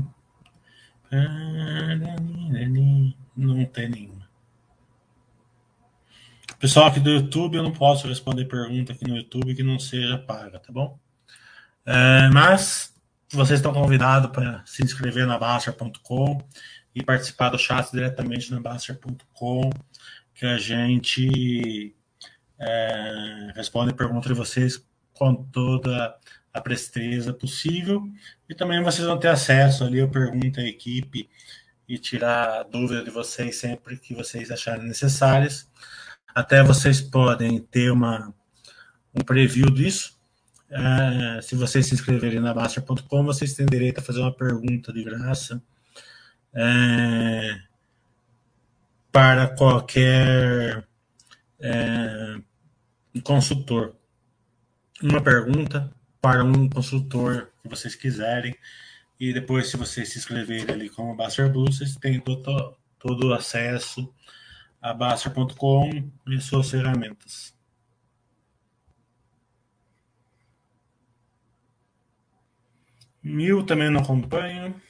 Não tem nenhuma. Pessoal aqui do YouTube, eu não posso responder pergunta aqui no YouTube que não seja paga, tá bom? É, mas vocês estão convidados para se inscrever na Baster.com e participar do chat diretamente na Baster.com, que a gente é, responde perguntas de vocês com toda a presteza possível. E também vocês vão ter acesso ali, eu pergunto à equipe e tirar dúvida de vocês sempre que vocês acharem necessárias. Até vocês podem ter uma, um preview disso é, se vocês se inscreverem na Baixa.com, vocês têm direito a fazer uma pergunta de graça é, para qualquer é, consultor. Uma pergunta para um consultor que vocês quiserem. E depois, se vocês se inscreverem ali como Baster Blue, vocês têm todo, todo o acesso a Baster.com e suas ferramentas. Mil também não acompanho.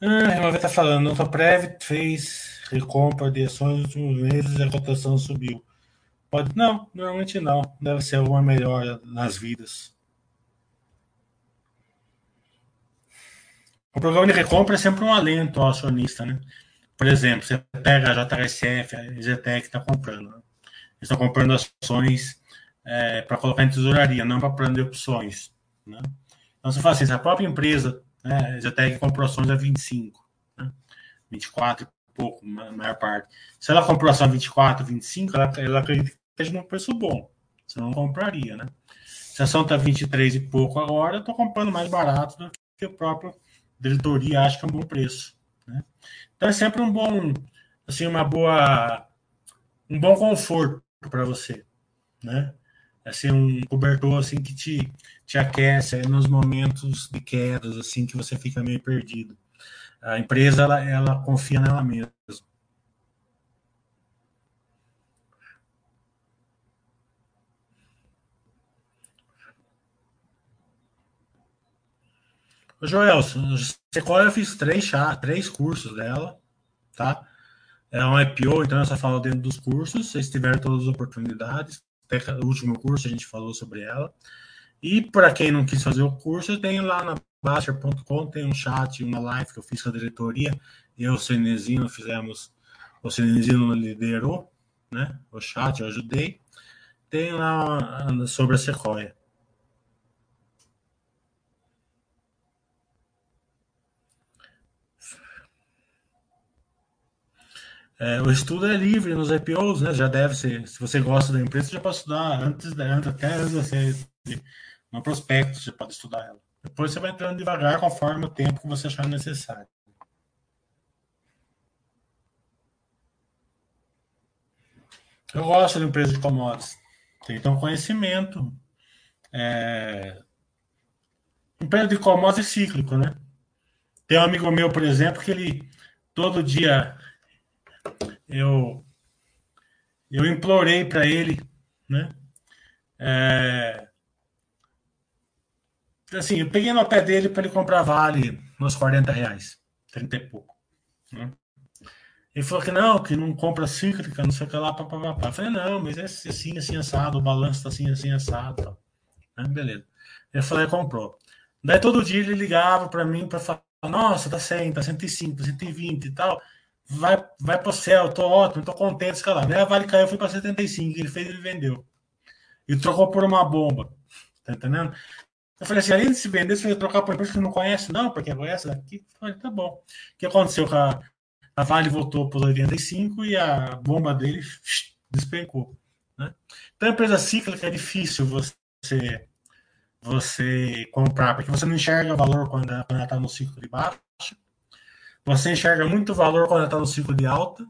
Ah, Remover está falando, a Prev fez recompra de ações nos últimos meses e a cotação subiu. Pode, não, normalmente não. Deve ser alguma melhora nas vidas. O programa de recompra é sempre um alento ao acionista, né? Por exemplo, você pega a JSF, a EZTEC está comprando. Né? Eles estão comprando ações é, para colocar em tesouraria, não para plano de opções. Né? Então, você fala assim, se a própria empresa, né, a Zetec comprou ações a 25, né, 24 e pouco, a maior parte. Se ela comprou ação a 24, 25, ela, ela acredita que esteja num preço bom. Você não compraria, né? Se a ação está 23 e pouco agora, eu estou comprando mais barato do que a própria diretoria acha que é um bom preço. Né? Então é sempre um bom, assim, uma boa, um bom conforto para você, né? Assim um cobertor assim que te, te aquece nos momentos de quedas assim que você fica meio perdido. A empresa ela, ela confia nela mesma. Ô Joelson, Sequoia eu fiz três, chá, três cursos dela, tá? É um IPO, então eu só falo dentro dos cursos, vocês tiveram todas as oportunidades o último curso a gente falou sobre ela. E para quem não quis fazer o curso, tem lá na Baster.com, tem um chat, uma live que eu fiz com a diretoria. Eu, o Cenezino, fizemos. O Cenezino liderou né, o chat, eu ajudei. Tem lá sobre a Sequoia. É, o estudo é livre nos IPOs, né? Já deve ser. Se você gosta da empresa, já pode estudar antes, antes até antes de você no prospecto, você pode estudar ela. Depois você vai entrando devagar conforme o tempo que você achar necessário. Eu gosto de empresa de commodities. Tem então conhecimento. É, empresa de commodities é cíclico, né? Tem um amigo meu, por exemplo, que ele todo dia eu eu implorei para ele, né? É, assim, eu peguei no pé dele para ele comprar vale nos 40 reais, 30 e pouco. Né? Ele falou que não, que não compra cíclica, não sei o que lá, papapá. Eu falei, não, mas é assim, assim, assado, o balanço tá assim, assim, assado. Tal. Né? Beleza. Ele falou, e comprou. Daí todo dia ele ligava para mim para falar, nossa, tá 100, tá 105, tá 120 e tal. Vai, vai pro céu, tô ótimo, tô contente, escalar. Daí a Vale caiu, foi para 75, ele fez, ele vendeu. E trocou por uma bomba. Tá entendendo? Eu falei assim, além de se vender, você vai trocar por empresa que não conhece? Não, porque é essa daqui. Eu falei, tá bom. O que aconteceu a, a Vale voltou para os 85 e a bomba dele despencou. Né? Então, empresa cíclica é difícil você você comprar, porque você não enxerga valor quando ela está no ciclo de baixa, você enxerga muito valor quando está no ciclo de alta,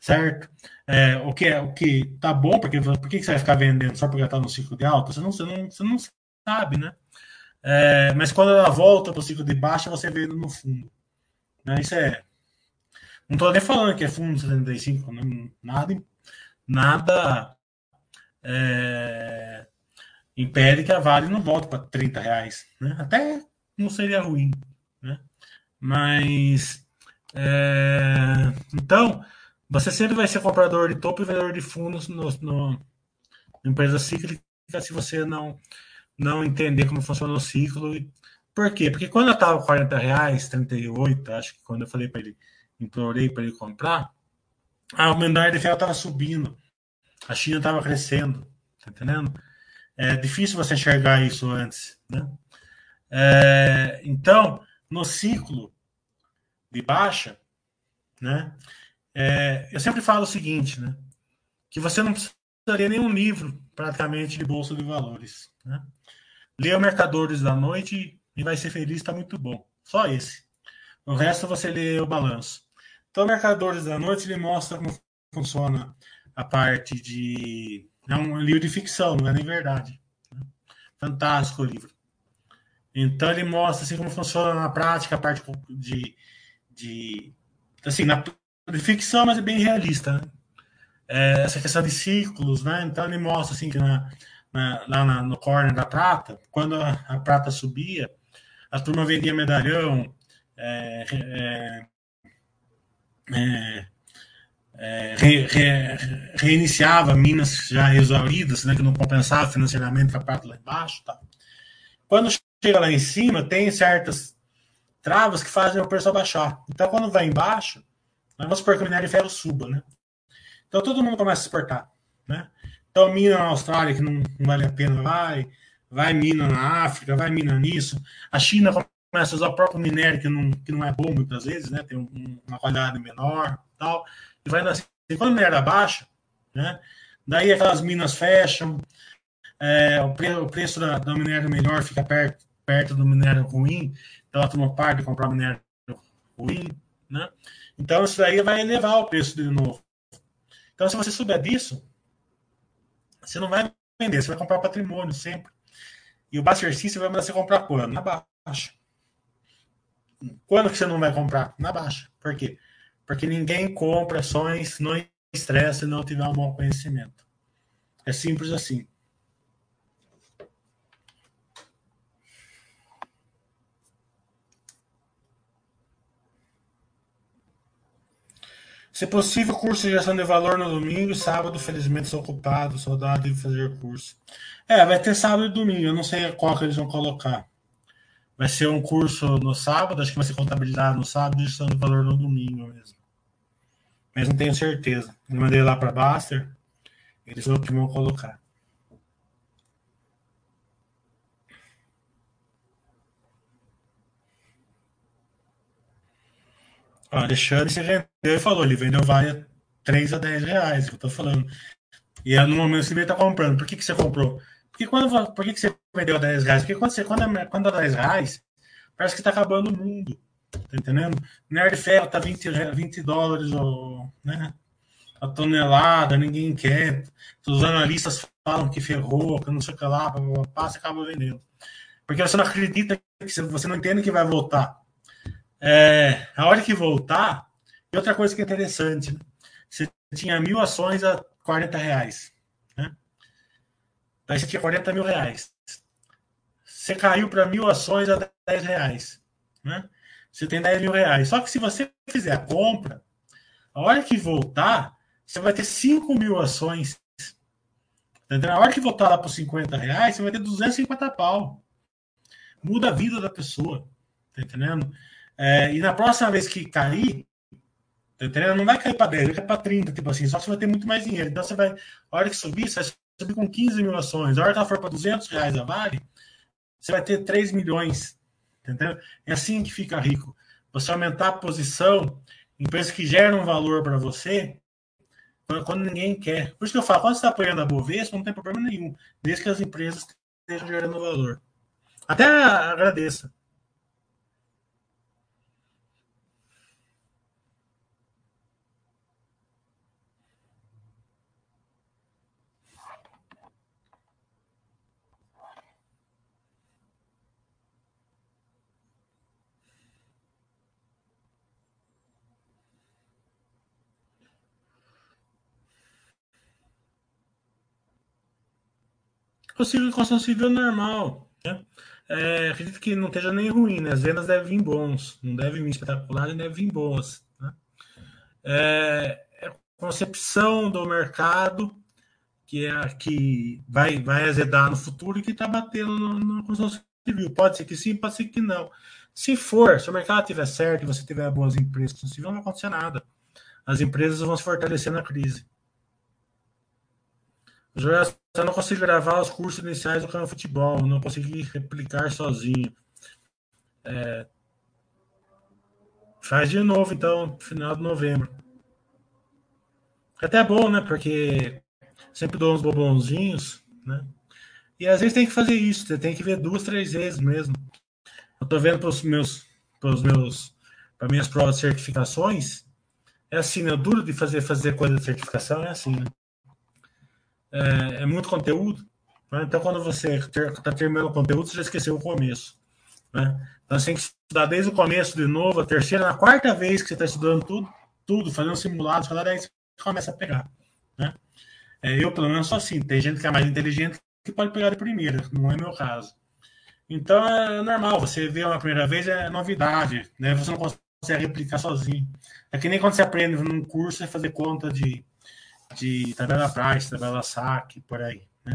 certo? É, o que é o que tá bom, porque por que você vai ficar vendendo só porque está no ciclo de alta? Você não, você não, você não sabe, né? É, mas quando ela volta para o ciclo de baixa, você vê no fundo. Né? Isso é não estou nem falando que é fundo 75, não, nada, nada é, impede que a Vale não volte para 30 reais. Né? Até não seria ruim. Né? Mas é, então você sempre vai ser comprador de topo e vendedor de fundos no, no empresa cíclica se você não não entender como funciona o ciclo. Por quê? Porque quando eu estava 40 reais, 38, acho que quando eu falei para ele implorei para ele comprar, a menor de ferro estava subindo, a China estava crescendo, tá entendendo? É difícil você enxergar isso antes, né? É, então, no ciclo de baixa, né? É, eu sempre falo o seguinte, né? Que você não precisaria nenhum livro, praticamente, de bolsa de valores, né? Leia Mercadores da Noite e vai ser feliz, está muito bom. Só esse. O resto você lê o balanço. Então, Mercadores da Noite ele mostra como funciona a parte de. É um livro de ficção, não é nem verdade. Fantástico o livro. Então, ele mostra assim, como funciona na prática a parte de. De assim, na, de ficção, mas é bem realista. Né? É, essa questão de ciclos, né? Então, ele mostra assim, que na, na, lá na, no corner da prata, quando a, a, prata subia, a turma vendia medalhão. É, é, é, é, re, re, reiniciava minas já exauridas, né, que não compensava financeiramente a parte lá embaixo. Tá. Quando chega lá em cima, tem certas travas que fazem o preço abaixar. Então, quando vai embaixo, vamos supor que o minério de ferro suba, né? Então, todo mundo começa a exportar, né? Então, mina na Austrália, que não, não vale a pena, vai. Vai mina na África, vai mina nisso. A China começa a usar o próprio minério, que não, que não é bom muitas vezes, né? Tem um, uma qualidade menor tal, e vai nascer. Quando a minério abaixa, né? Daí aquelas minas fecham, é, o, pre, o, preço da, do minério melhor fica perto, perto do minério ruim, então a turma de comprar minério ruim, né? Então isso daí vai elevar o preço de novo. Então, se você souber disso, você não vai vender, você vai comprar patrimônio sempre. E o baixa exercício vai mandar você comprar quando? Na baixa. Quando que você não vai comprar? Na baixa. Por quê? Porque ninguém compra ações no estresse se não tiver um bom conhecimento. É simples assim. Se possível, curso de gestão de valor no domingo e sábado, felizmente, sou ocupado, saudade de fazer curso. É, vai ter sábado e domingo, eu não sei qual que eles vão colocar. Vai ser um curso no sábado, acho que vai ser contabilidade no sábado e gestão de valor no domingo mesmo. Mas não tenho certeza. Eu mandei lá para Baster, eles vão que vão colocar. O Alexandre se vendeu e falou, ele vendeu várias 3 a 10 reais, que eu tô falando. E no momento que ele está comprando. Por que, que você comprou? Porque quando, por que, que você vendeu 10 reais? Porque quando, você, quando, é, quando é 10 reais, parece que está acabando o mundo. Tá entendendo? Nerd ferro tá 20, 20 dólares ou, né? a tonelada, ninguém quer. Os analistas falam que ferrou, que não sei o que lá, passa acaba vendendo. Porque você não acredita que você não entende que vai voltar. É, a hora que voltar, e outra coisa que é interessante, né? você tinha mil ações a 40 reais. Né? Daí você tinha 40 mil reais. Você caiu para mil ações a 10 reais. Né? Você tem 10 mil reais. Só que se você fizer a compra, a hora que voltar, você vai ter 5 mil ações. Entendeu? A hora que voltar lá para 50 reais, você vai ter 250 pau. Muda a vida da pessoa. Tá entendendo? É, e na próxima vez que cair? Não vai cair para 10, vai cair para 30, tipo assim, só você vai ter muito mais dinheiro. Então você vai, a hora que subir, você vai subir com 15 mil ações. A hora que ela for para 200 reais a Vale, você vai ter 3 milhões. Entendeu? É assim que fica rico. Você aumentar a posição em empresas que geram valor para você quando ninguém quer. Por isso que eu falo, quando você está apoiando a Bovespa, não tem problema nenhum, desde que as empresas estejam gerando valor. Até agradeça. Consigo civil normal. Né? É, acredito que não esteja nem ruim, né? As vendas devem vir bons, não devem vir espetaculares, devem vir boas. Né? É, é concepção do mercado que é que vai, vai azedar no futuro e que está batendo na construção civil. Pode ser que sim, pode ser que não. Se for, se o mercado estiver certo e você tiver boas empresas, civil, não vai acontecer nada. As empresas vão se fortalecer na crise. Eu não consigo gravar os cursos iniciais do canal Futebol, não consegui replicar sozinho. É... Faz de novo, então, final de novembro. Até é bom, né? Porque sempre dou uns bobãozinhos, né? E às vezes tem que fazer isso, você tem que ver duas, três vezes mesmo. Eu tô vendo para os meus, para meus, para minhas provas de certificações, é assim, né? Duro de fazer fazer coisa de certificação é assim, né? É, é muito conteúdo. Né? Então, quando você está terminando o conteúdo, você já esqueceu o começo. Né? Então, você tem que estudar desde o começo de novo, a terceira, na quarta vez que você está estudando tudo, tudo, fazendo simulados, cada vez você começa a pegar. Né? É, eu, pelo menos, sou assim. Tem gente que é mais inteligente que pode pegar de primeira, não é meu caso. Então, é normal. Você vê uma primeira vez, é novidade. Né? Você não consegue replicar sozinho. É que nem quando você aprende num curso, você fazer conta de de tabela price, tabela saque, por aí, né?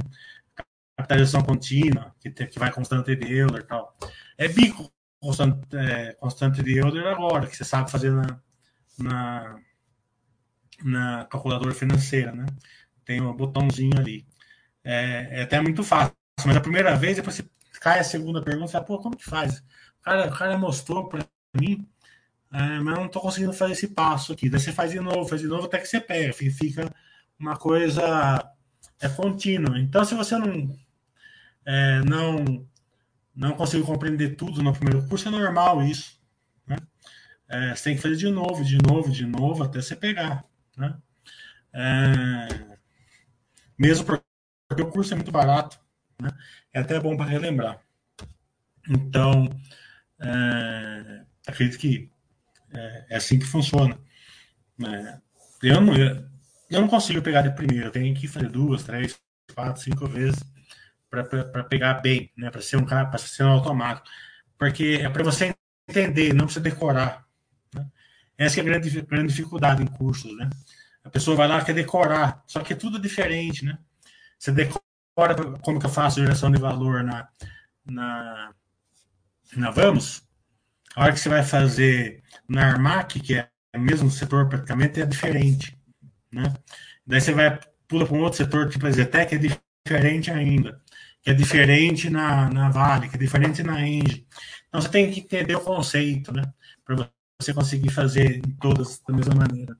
Capitalização contínua, que, tem, que vai constante de Euler e tal. É bico constante, é, constante de Euler agora, que você sabe fazer na, na, na calculadora financeira, né? Tem um botãozinho ali. É, é até muito fácil, mas a primeira vez, depois você cai a segunda pergunta, você fala, pô, como que faz? O cara, o cara mostrou para mim, é, mas não estou conseguindo fazer esse passo aqui. Daí você faz de novo, faz de novo até que você pega. Fica uma coisa é contínua. Então, se você não é, não não conseguiu compreender tudo no primeiro curso, é normal isso. Né? É, você tem que fazer de novo, de novo, de novo, até você pegar. Né? É, mesmo porque o curso é muito barato, né? é até bom para relembrar. Então, é, acredito que é, é, assim que funciona. Né? Eu, não, eu não consigo pegar de primeira, tenho que fazer duas, três, quatro, cinco vezes para pegar bem, né? Para ser um cara, para ser um automático. Porque é para você entender, não precisa decorar. Né? Essa é a grande, grande dificuldade em cursos, né? A pessoa vai lá quer decorar, só que é tudo diferente, né? Você decora como que eu faço geração de valor na, na, na Vamos. A hora que você vai fazer na Armac, que é o mesmo setor praticamente, é diferente. Né? Daí você vai, pula para um outro setor, tipo a Zetec, é diferente ainda. Que é diferente na, na Vale, que é diferente na Engie. Então você tem que entender o conceito, né? Para você conseguir fazer todas da mesma maneira.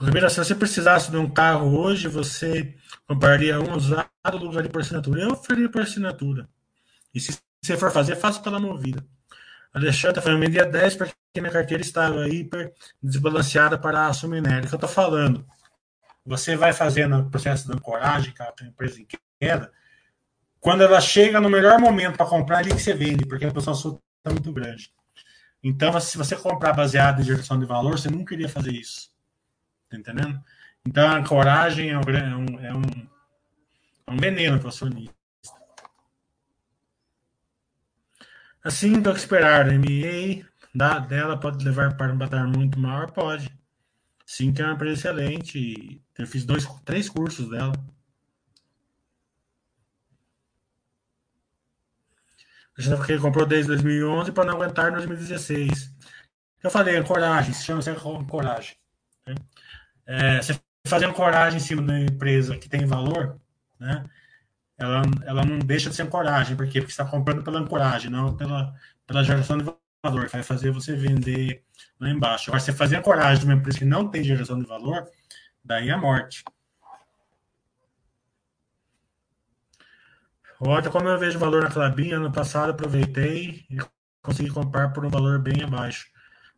Ribeiro, se você precisasse de um carro hoje, você compraria um usado no lugar de por assinatura? Eu faria por assinatura. E se você for fazer, faça pela movida. Alexandre falando, vendia 10 porque minha carteira estava hiper desbalanceada para a aço minério. É que eu estou falando. Você vai fazendo o processo de ancoragem, que a empresa em queda, quando ela chega no melhor momento para comprar, ali que você vende, porque a posição sua está muito grande. Então, se você comprar baseado em geração de valor, você não queria fazer isso. Tá entendendo? Então, a coragem é um, é um, é um, é um veneno para o acionista. Assim, que esperar, a MA da, dela pode levar para um patamar muito maior? Pode. Sim, que é uma empresa excelente. Eu fiz dois, três cursos dela. Porque ele comprou desde 2011 para não aguentar em 2016. Eu falei, coragem, se chama coragem. Né? É, você fazendo coragem em cima da empresa que tem valor, né? Ela, ela não deixa de ser coragem, por quê? Porque você está comprando pela ancoragem, não pela, pela geração de valor, que vai fazer você vender lá embaixo. Agora, você fazer coragem de uma empresa que não tem geração de valor, daí é a morte. Olha como eu vejo valor na Clabin, ano passado aproveitei e consegui comprar por um valor bem abaixo,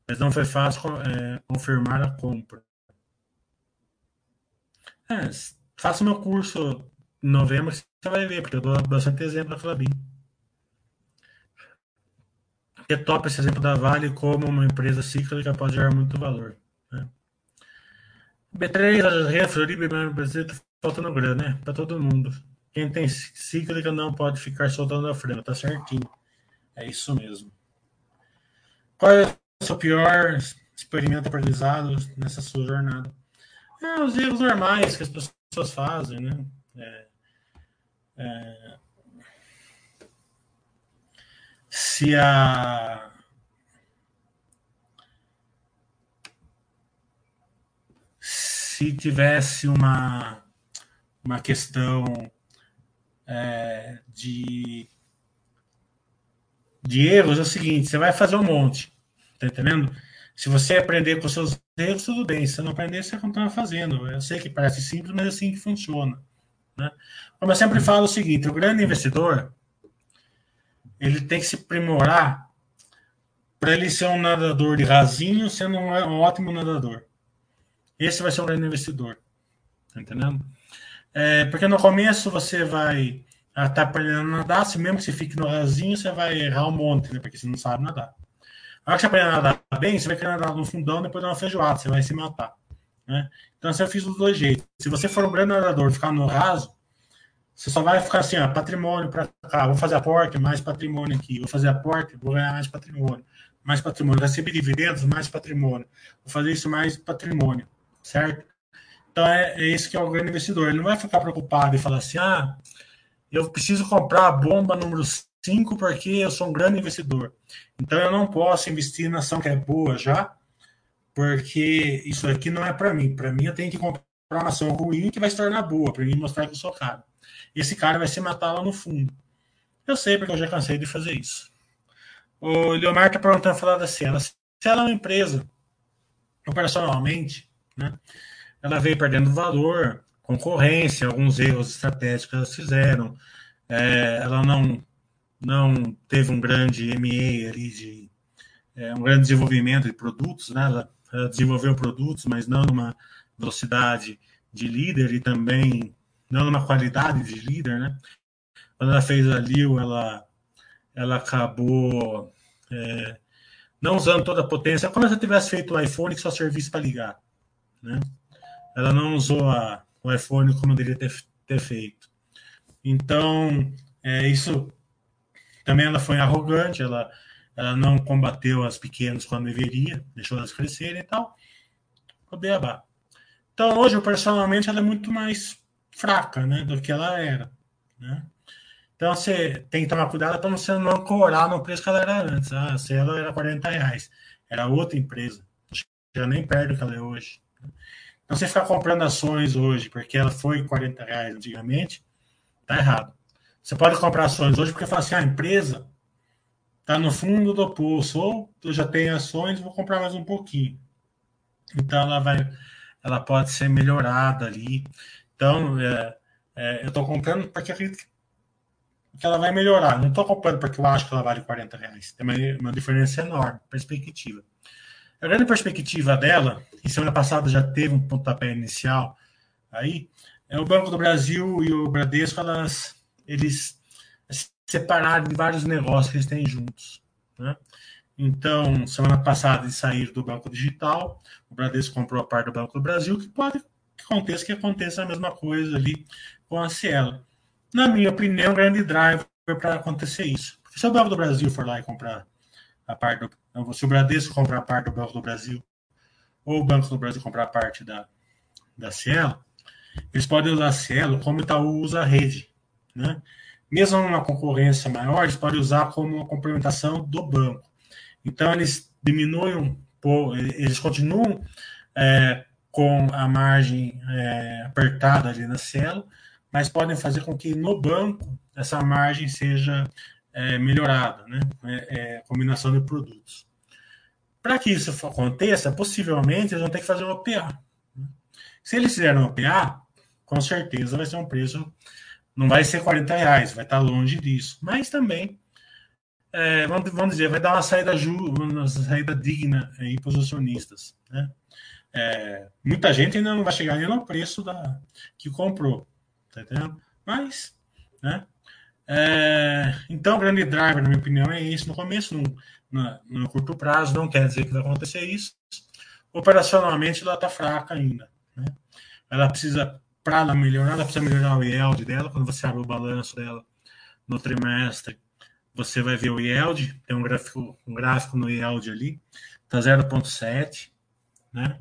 mas não foi fácil é, confirmar a compra. É, faça meu curso em novembro, você vai ver, porque eu dou bastante exemplo da Clabin. É top esse exemplo da Vale como uma empresa cíclica pode gerar muito valor. Né? B3, Ria, Floriba Brasil, tá faltando grana, né? Para todo mundo. Quem tem cíclica não pode ficar soltando a frena, tá certinho. É isso mesmo. Qual é o seu pior experimento aprendizado nessa sua jornada? É, os erros normais que as pessoas fazem, né? É, é, se a se tivesse uma uma questão é, de de erros é o seguinte, você vai fazer um monte, tá entendendo? Se você aprender com seus erros, tudo bem. Se não aprender, você continua fazendo. Eu sei que parece simples, mas é assim que funciona. Né? Como eu sempre falo o seguinte, o grande investidor, ele tem que se aprimorar para ele ser um nadador de rasinho, sendo um, um, ótimo nadador. Esse vai ser um grande investidor. Tá entendendo? É, porque no começo você vai estar tá aprendendo a nadar, se mesmo que você fique no rasinho, você vai errar um monte, né? Porque você não sabe nadar. A hora que você aprender a nadar bem, você vai querer nadar no fundão depois de uma feijoada, você vai se matar. Né? Então, assim, eu fiz dos dois jeitos. Se você for um grande nadador ficar no raso, você só vai ficar assim, ó, patrimônio para cá, vou fazer aporte, mais patrimônio aqui, vou fazer aporte, vou ganhar mais patrimônio, mais patrimônio, receber dividendos, mais patrimônio, vou fazer isso mais patrimônio, certo? Então é, é isso que é o grande investidor. Ele não vai ficar preocupado e falar assim, ah, eu preciso comprar a bomba número 5 porque eu sou um grande investidor. Então eu não posso investir na ação que é boa já, porque isso aqui não é para mim. Para mim eu tenho que comprar uma ação ruim que vai se tornar boa, para mim mostrar que eu sou caro. Esse cara vai se matar lá no fundo. Eu sei porque eu já cansei de fazer isso. O Leomar está perguntando, falando assim, ela, se ela é uma empresa, operacionalmente, né, ela veio perdendo valor, concorrência, alguns erros estratégicos que elas fizeram, é, ela não não teve um grande MA ali de é, um grande desenvolvimento de produtos, né? Ela, ela, desenvolveu produtos, mas não numa velocidade de líder e também não numa qualidade de líder, né? Quando ela fez a Lil, ela ela acabou é, não usando toda a potência, como se ela tivesse feito o iPhone que só servisse para ligar, né? Ela não usou a, o iPhone como deveria ter, ter feito. Então, é, isso também ela foi arrogante, ela, ela não combateu as pequenas quando deveria, deixou elas crescerem e tal. O beabá. Então, hoje, personalmente, ela é muito mais fraca né, do que ela era. Né? Então, você tem que tomar cuidado para você não corar no preço que ela era antes. Ah, se ela era 40 reais, era outra empresa. Já nem perto que ela é hoje. Então, você ficar comprando ações hoje porque ela foi 40 reais antigamente, tá errado. Você pode comprar ações hoje porque fala assim: ah, a empresa está no fundo do poço, ou eu já tenho ações, vou comprar mais um pouquinho. Então ela vai, ela pode ser melhorada ali. Então, é, é, eu estou comprando porque acredito que ela vai melhorar. Não estou comprando porque eu acho que ela vale 40 reais. Tem uma, uma diferença enorme, perspectiva. A grande perspectiva dela, e semana passada já teve um pontapé inicial aí, é o Banco do Brasil e o Bradesco, elas, eles separaram de vários negócios que eles têm juntos. Né? Então, semana passada eles saíram do Banco Digital, o Bradesco comprou a parte do Banco do Brasil, que pode que aconteça que aconteça a mesma coisa ali com a Cielo. Na minha opinião, é um grande driver para acontecer isso. Porque se o Banco do Brasil for lá e comprar a parte do. Se o Bradesco comprar a parte do Banco do Brasil, ou o Banco do Brasil comprar a parte da, da Cielo, eles podem usar a Cielo como Itaú usa a rede. Né? Mesmo uma concorrência maior, eles podem usar como uma complementação do banco. Então, eles diminuem, eles continuam é, com a margem é, apertada ali na Cielo, mas podem fazer com que no banco essa margem seja é, melhorada, né? É, é combinação de produtos. Para que isso aconteça, possivelmente eles vão ter que fazer um OPA. Né? Se eles fizerem um OPA, com certeza vai ser um preço, não vai ser 40 reais, vai estar longe disso. Mas também, é, vamos, vamos, dizer, vai dar uma saída, uma saída digna para os acionistas. Né? É, muita gente ainda não vai chegar nem no preço da, que comprou. Tá entendendo? Mas, né? É, então, o grande driver, na minha opinião, é isso. No começo, no, no, no curto prazo, não quer dizer que vai acontecer isso. Operacionalmente, ela está fraca ainda. Né? Ela precisa, para ela melhorar, ela precisa melhorar o yield dela. Quando você abre o balanço dela no trimestre, você vai ver o yield. Tem um gráfico, um gráfico no yield ali, está 0,7. Né?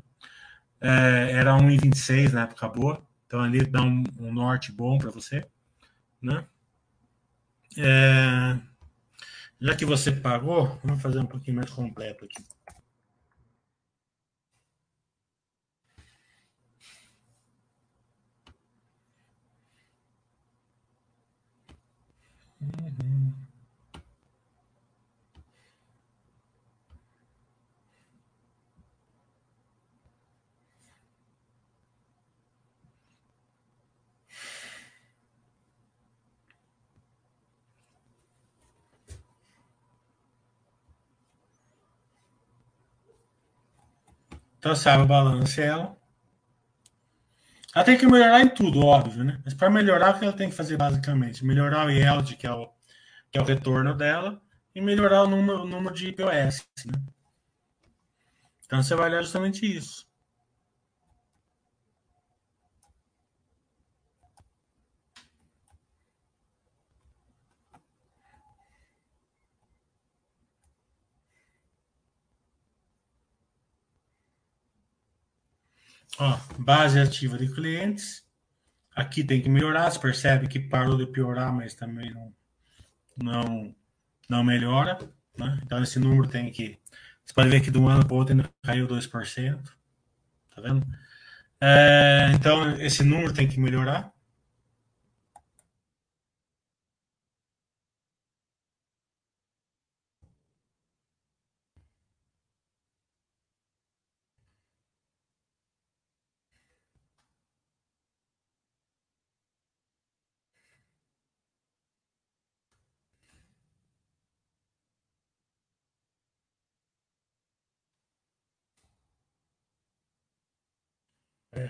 É, era 1,26 na época boa. Então ali dá um, um norte bom para você, né? É, já que você pagou, vamos fazer um pouquinho mais completo aqui. Então sabe o balanço ela. Tem que melhorar em tudo, óbvio, né? Mas para melhorar, o que ela tem que fazer basicamente? Melhorar o yield, que é o, que é o retorno dela, e melhorar o número, o número de POS. Né? Então você vai olhar justamente isso. Ó, base ativa de clientes. Aqui tem que melhorar. Você percebe que parou de piorar, mas também não, não, não melhora. Né? Então, esse número tem que. Você pode ver que de um ano para o outro ainda caiu 2%. Tá vendo? É, então, esse número tem que melhorar.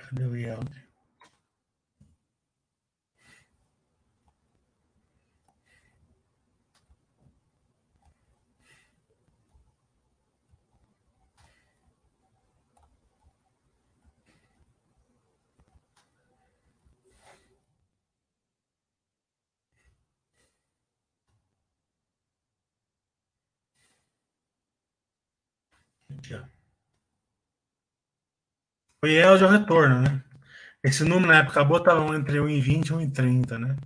É, cadê o yield? Aqui, ó. O yield é o retorno, né? Esse número na época acabou estava entre 1,20 e 1,30, né?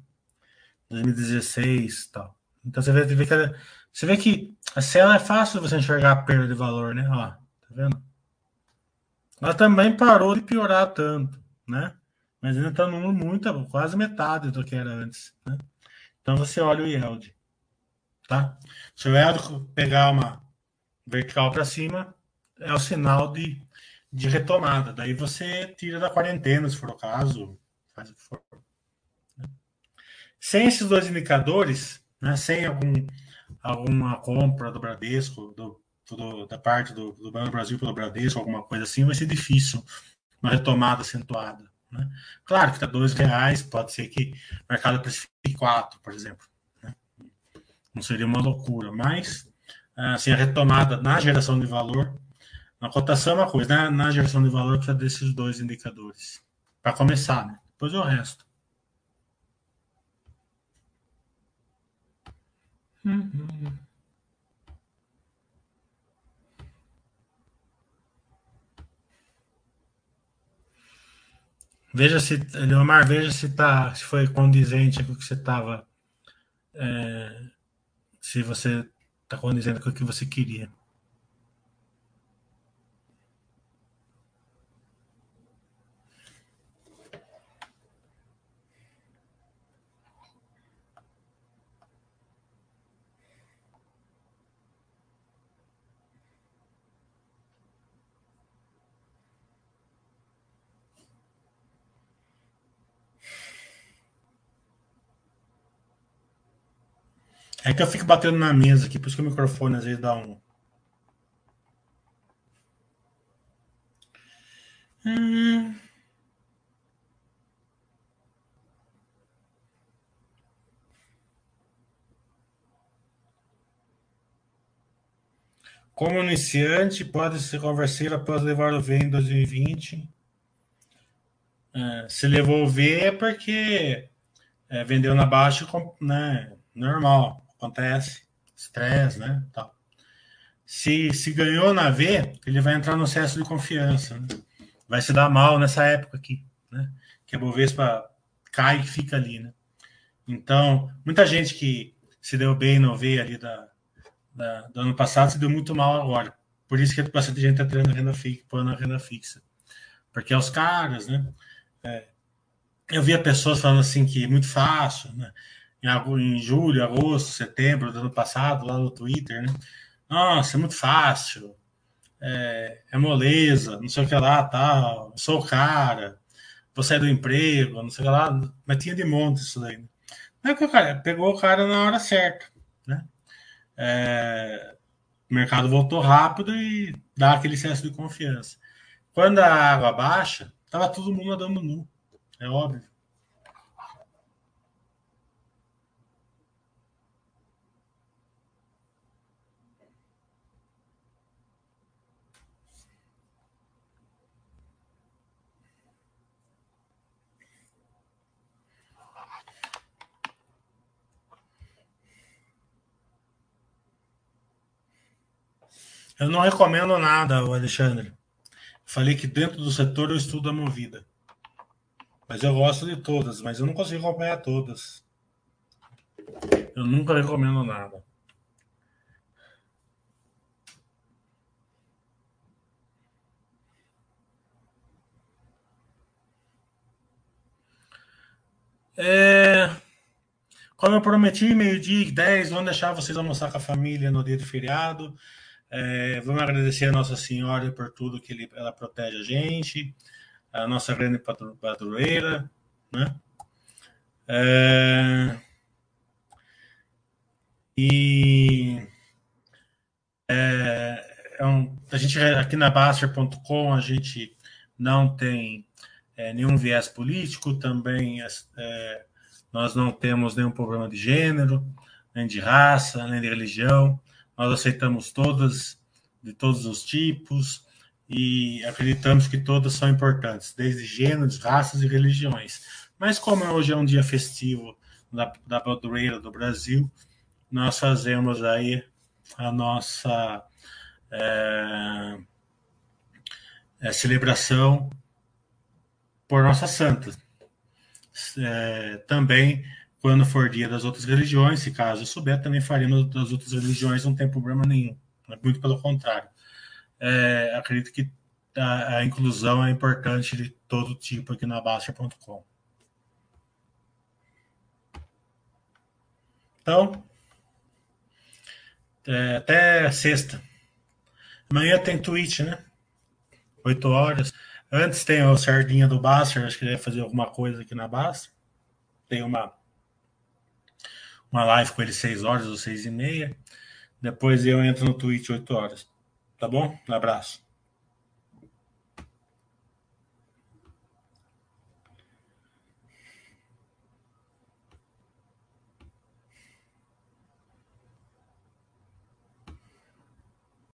2016 e tal. Então você vê, vê que, você vê que a cela é fácil você enxergar a perda de valor, né? Ó, tá vendo? Ela também parou de piorar tanto, né? Mas ainda está no número muito, quase metade do que era antes, né? Então você olha o yield, tá? Se o yield pegar uma vertical para cima, é o sinal de de retomada. Daí você tira da quarentena, se for o caso, faz o que for. Sem esses dois indicadores, né, sem algum, alguma compra do Bradesco, do, do, da parte do, do Banco do Brasil pelo Bradesco, alguma coisa assim, vai ser difícil uma retomada acentuada. Né? Claro que está dois reais, pode ser que o mercado precifique quatro, por exemplo. Né? Não seria uma loucura, mas assim, a retomada na geração de valor na cotação é uma coisa, na, na geração de valor precisa desses dois indicadores. Para começar, né? Depois é o resto. Uhum. Veja se, Leomar, veja se, tá, se foi condizente com o que você estava. É, se você está condizente com o que você queria. É que eu fico batendo na mesa aqui, por isso que o microfone às vezes dá um. Como iniciante, pode se conversar após levar o V em 2020. É, se levou o V é porque é, vendeu na baixa, né? Normal acontece, estresse, né? Tal. Se, se ganhou na V, ele vai entrar no excesso de confiança. Né? Vai se dar mal nessa época aqui, né? Que a Bovespa cai e fica ali, né? Então, muita gente que se deu bem no V ali da, da, do ano passado se deu muito mal agora. Por isso que bastante gente está tirando renda fixa, pondo renda fixa. Porque é os caras, né? É, eu via pessoas falando assim que é muito fácil, né? Em, julho, agosto, setembro do ano passado, lá no Twitter, né? Nossa, é muito fácil, é, é moleza, não sei o que lá, tal, sou o cara, vou sair do emprego, não sei o que lá, mas tinha de monte isso daí. Né? Não é que o cara pegou o cara na hora certa, né? É, o mercado voltou rápido e dá aquele excesso de confiança. Quando a água baixa, tava todo mundo andando nu, é óbvio. Eu não recomendo nada, Alexandre. Falei que dentro do setor eu estudo a movida. Mas eu gosto de todas, mas eu não consigo acompanhar todas. Eu nunca recomendo nada. É... Como eu prometi, meio-dia e 10, vamos deixar vocês almoçar com a família no dia de feriado. É, vamos agradecer a Nossa Senhora por tudo que ele, ela protege a gente, a nossa grande padroeira, né? É, e é, é um, a gente aqui na Baster.com a gente não tem é, nenhum viés político, também é, nós não temos nenhum problema de gênero, nem de raça, nem de religião. Nós aceitamos todas, de todos os tipos, e acreditamos que todas são importantes, desde gêneros, raças e religiões. Mas como hoje é um dia festivo da, da padroeira do Brasil, nós fazemos aí a nossa é, é, celebração por nossa santa. É, também quando for dia das outras religiões, se caso eu souber, também faremos das outras religiões, não tem problema nenhum. Muito pelo contrário. É, acredito que a, a, inclusão é importante de todo tipo aqui na Baixa.com. Então, é, até sexta. Amanhã tem tweet, né? 8 horas. Antes tem o Sardinha do Baster, acho que ele ia fazer alguma coisa aqui na Baster. Tem uma, uma live com ele 6 horas ou 6 e meia. Depois eu entro no Twitch 8 horas. Tá bom? Um abraço.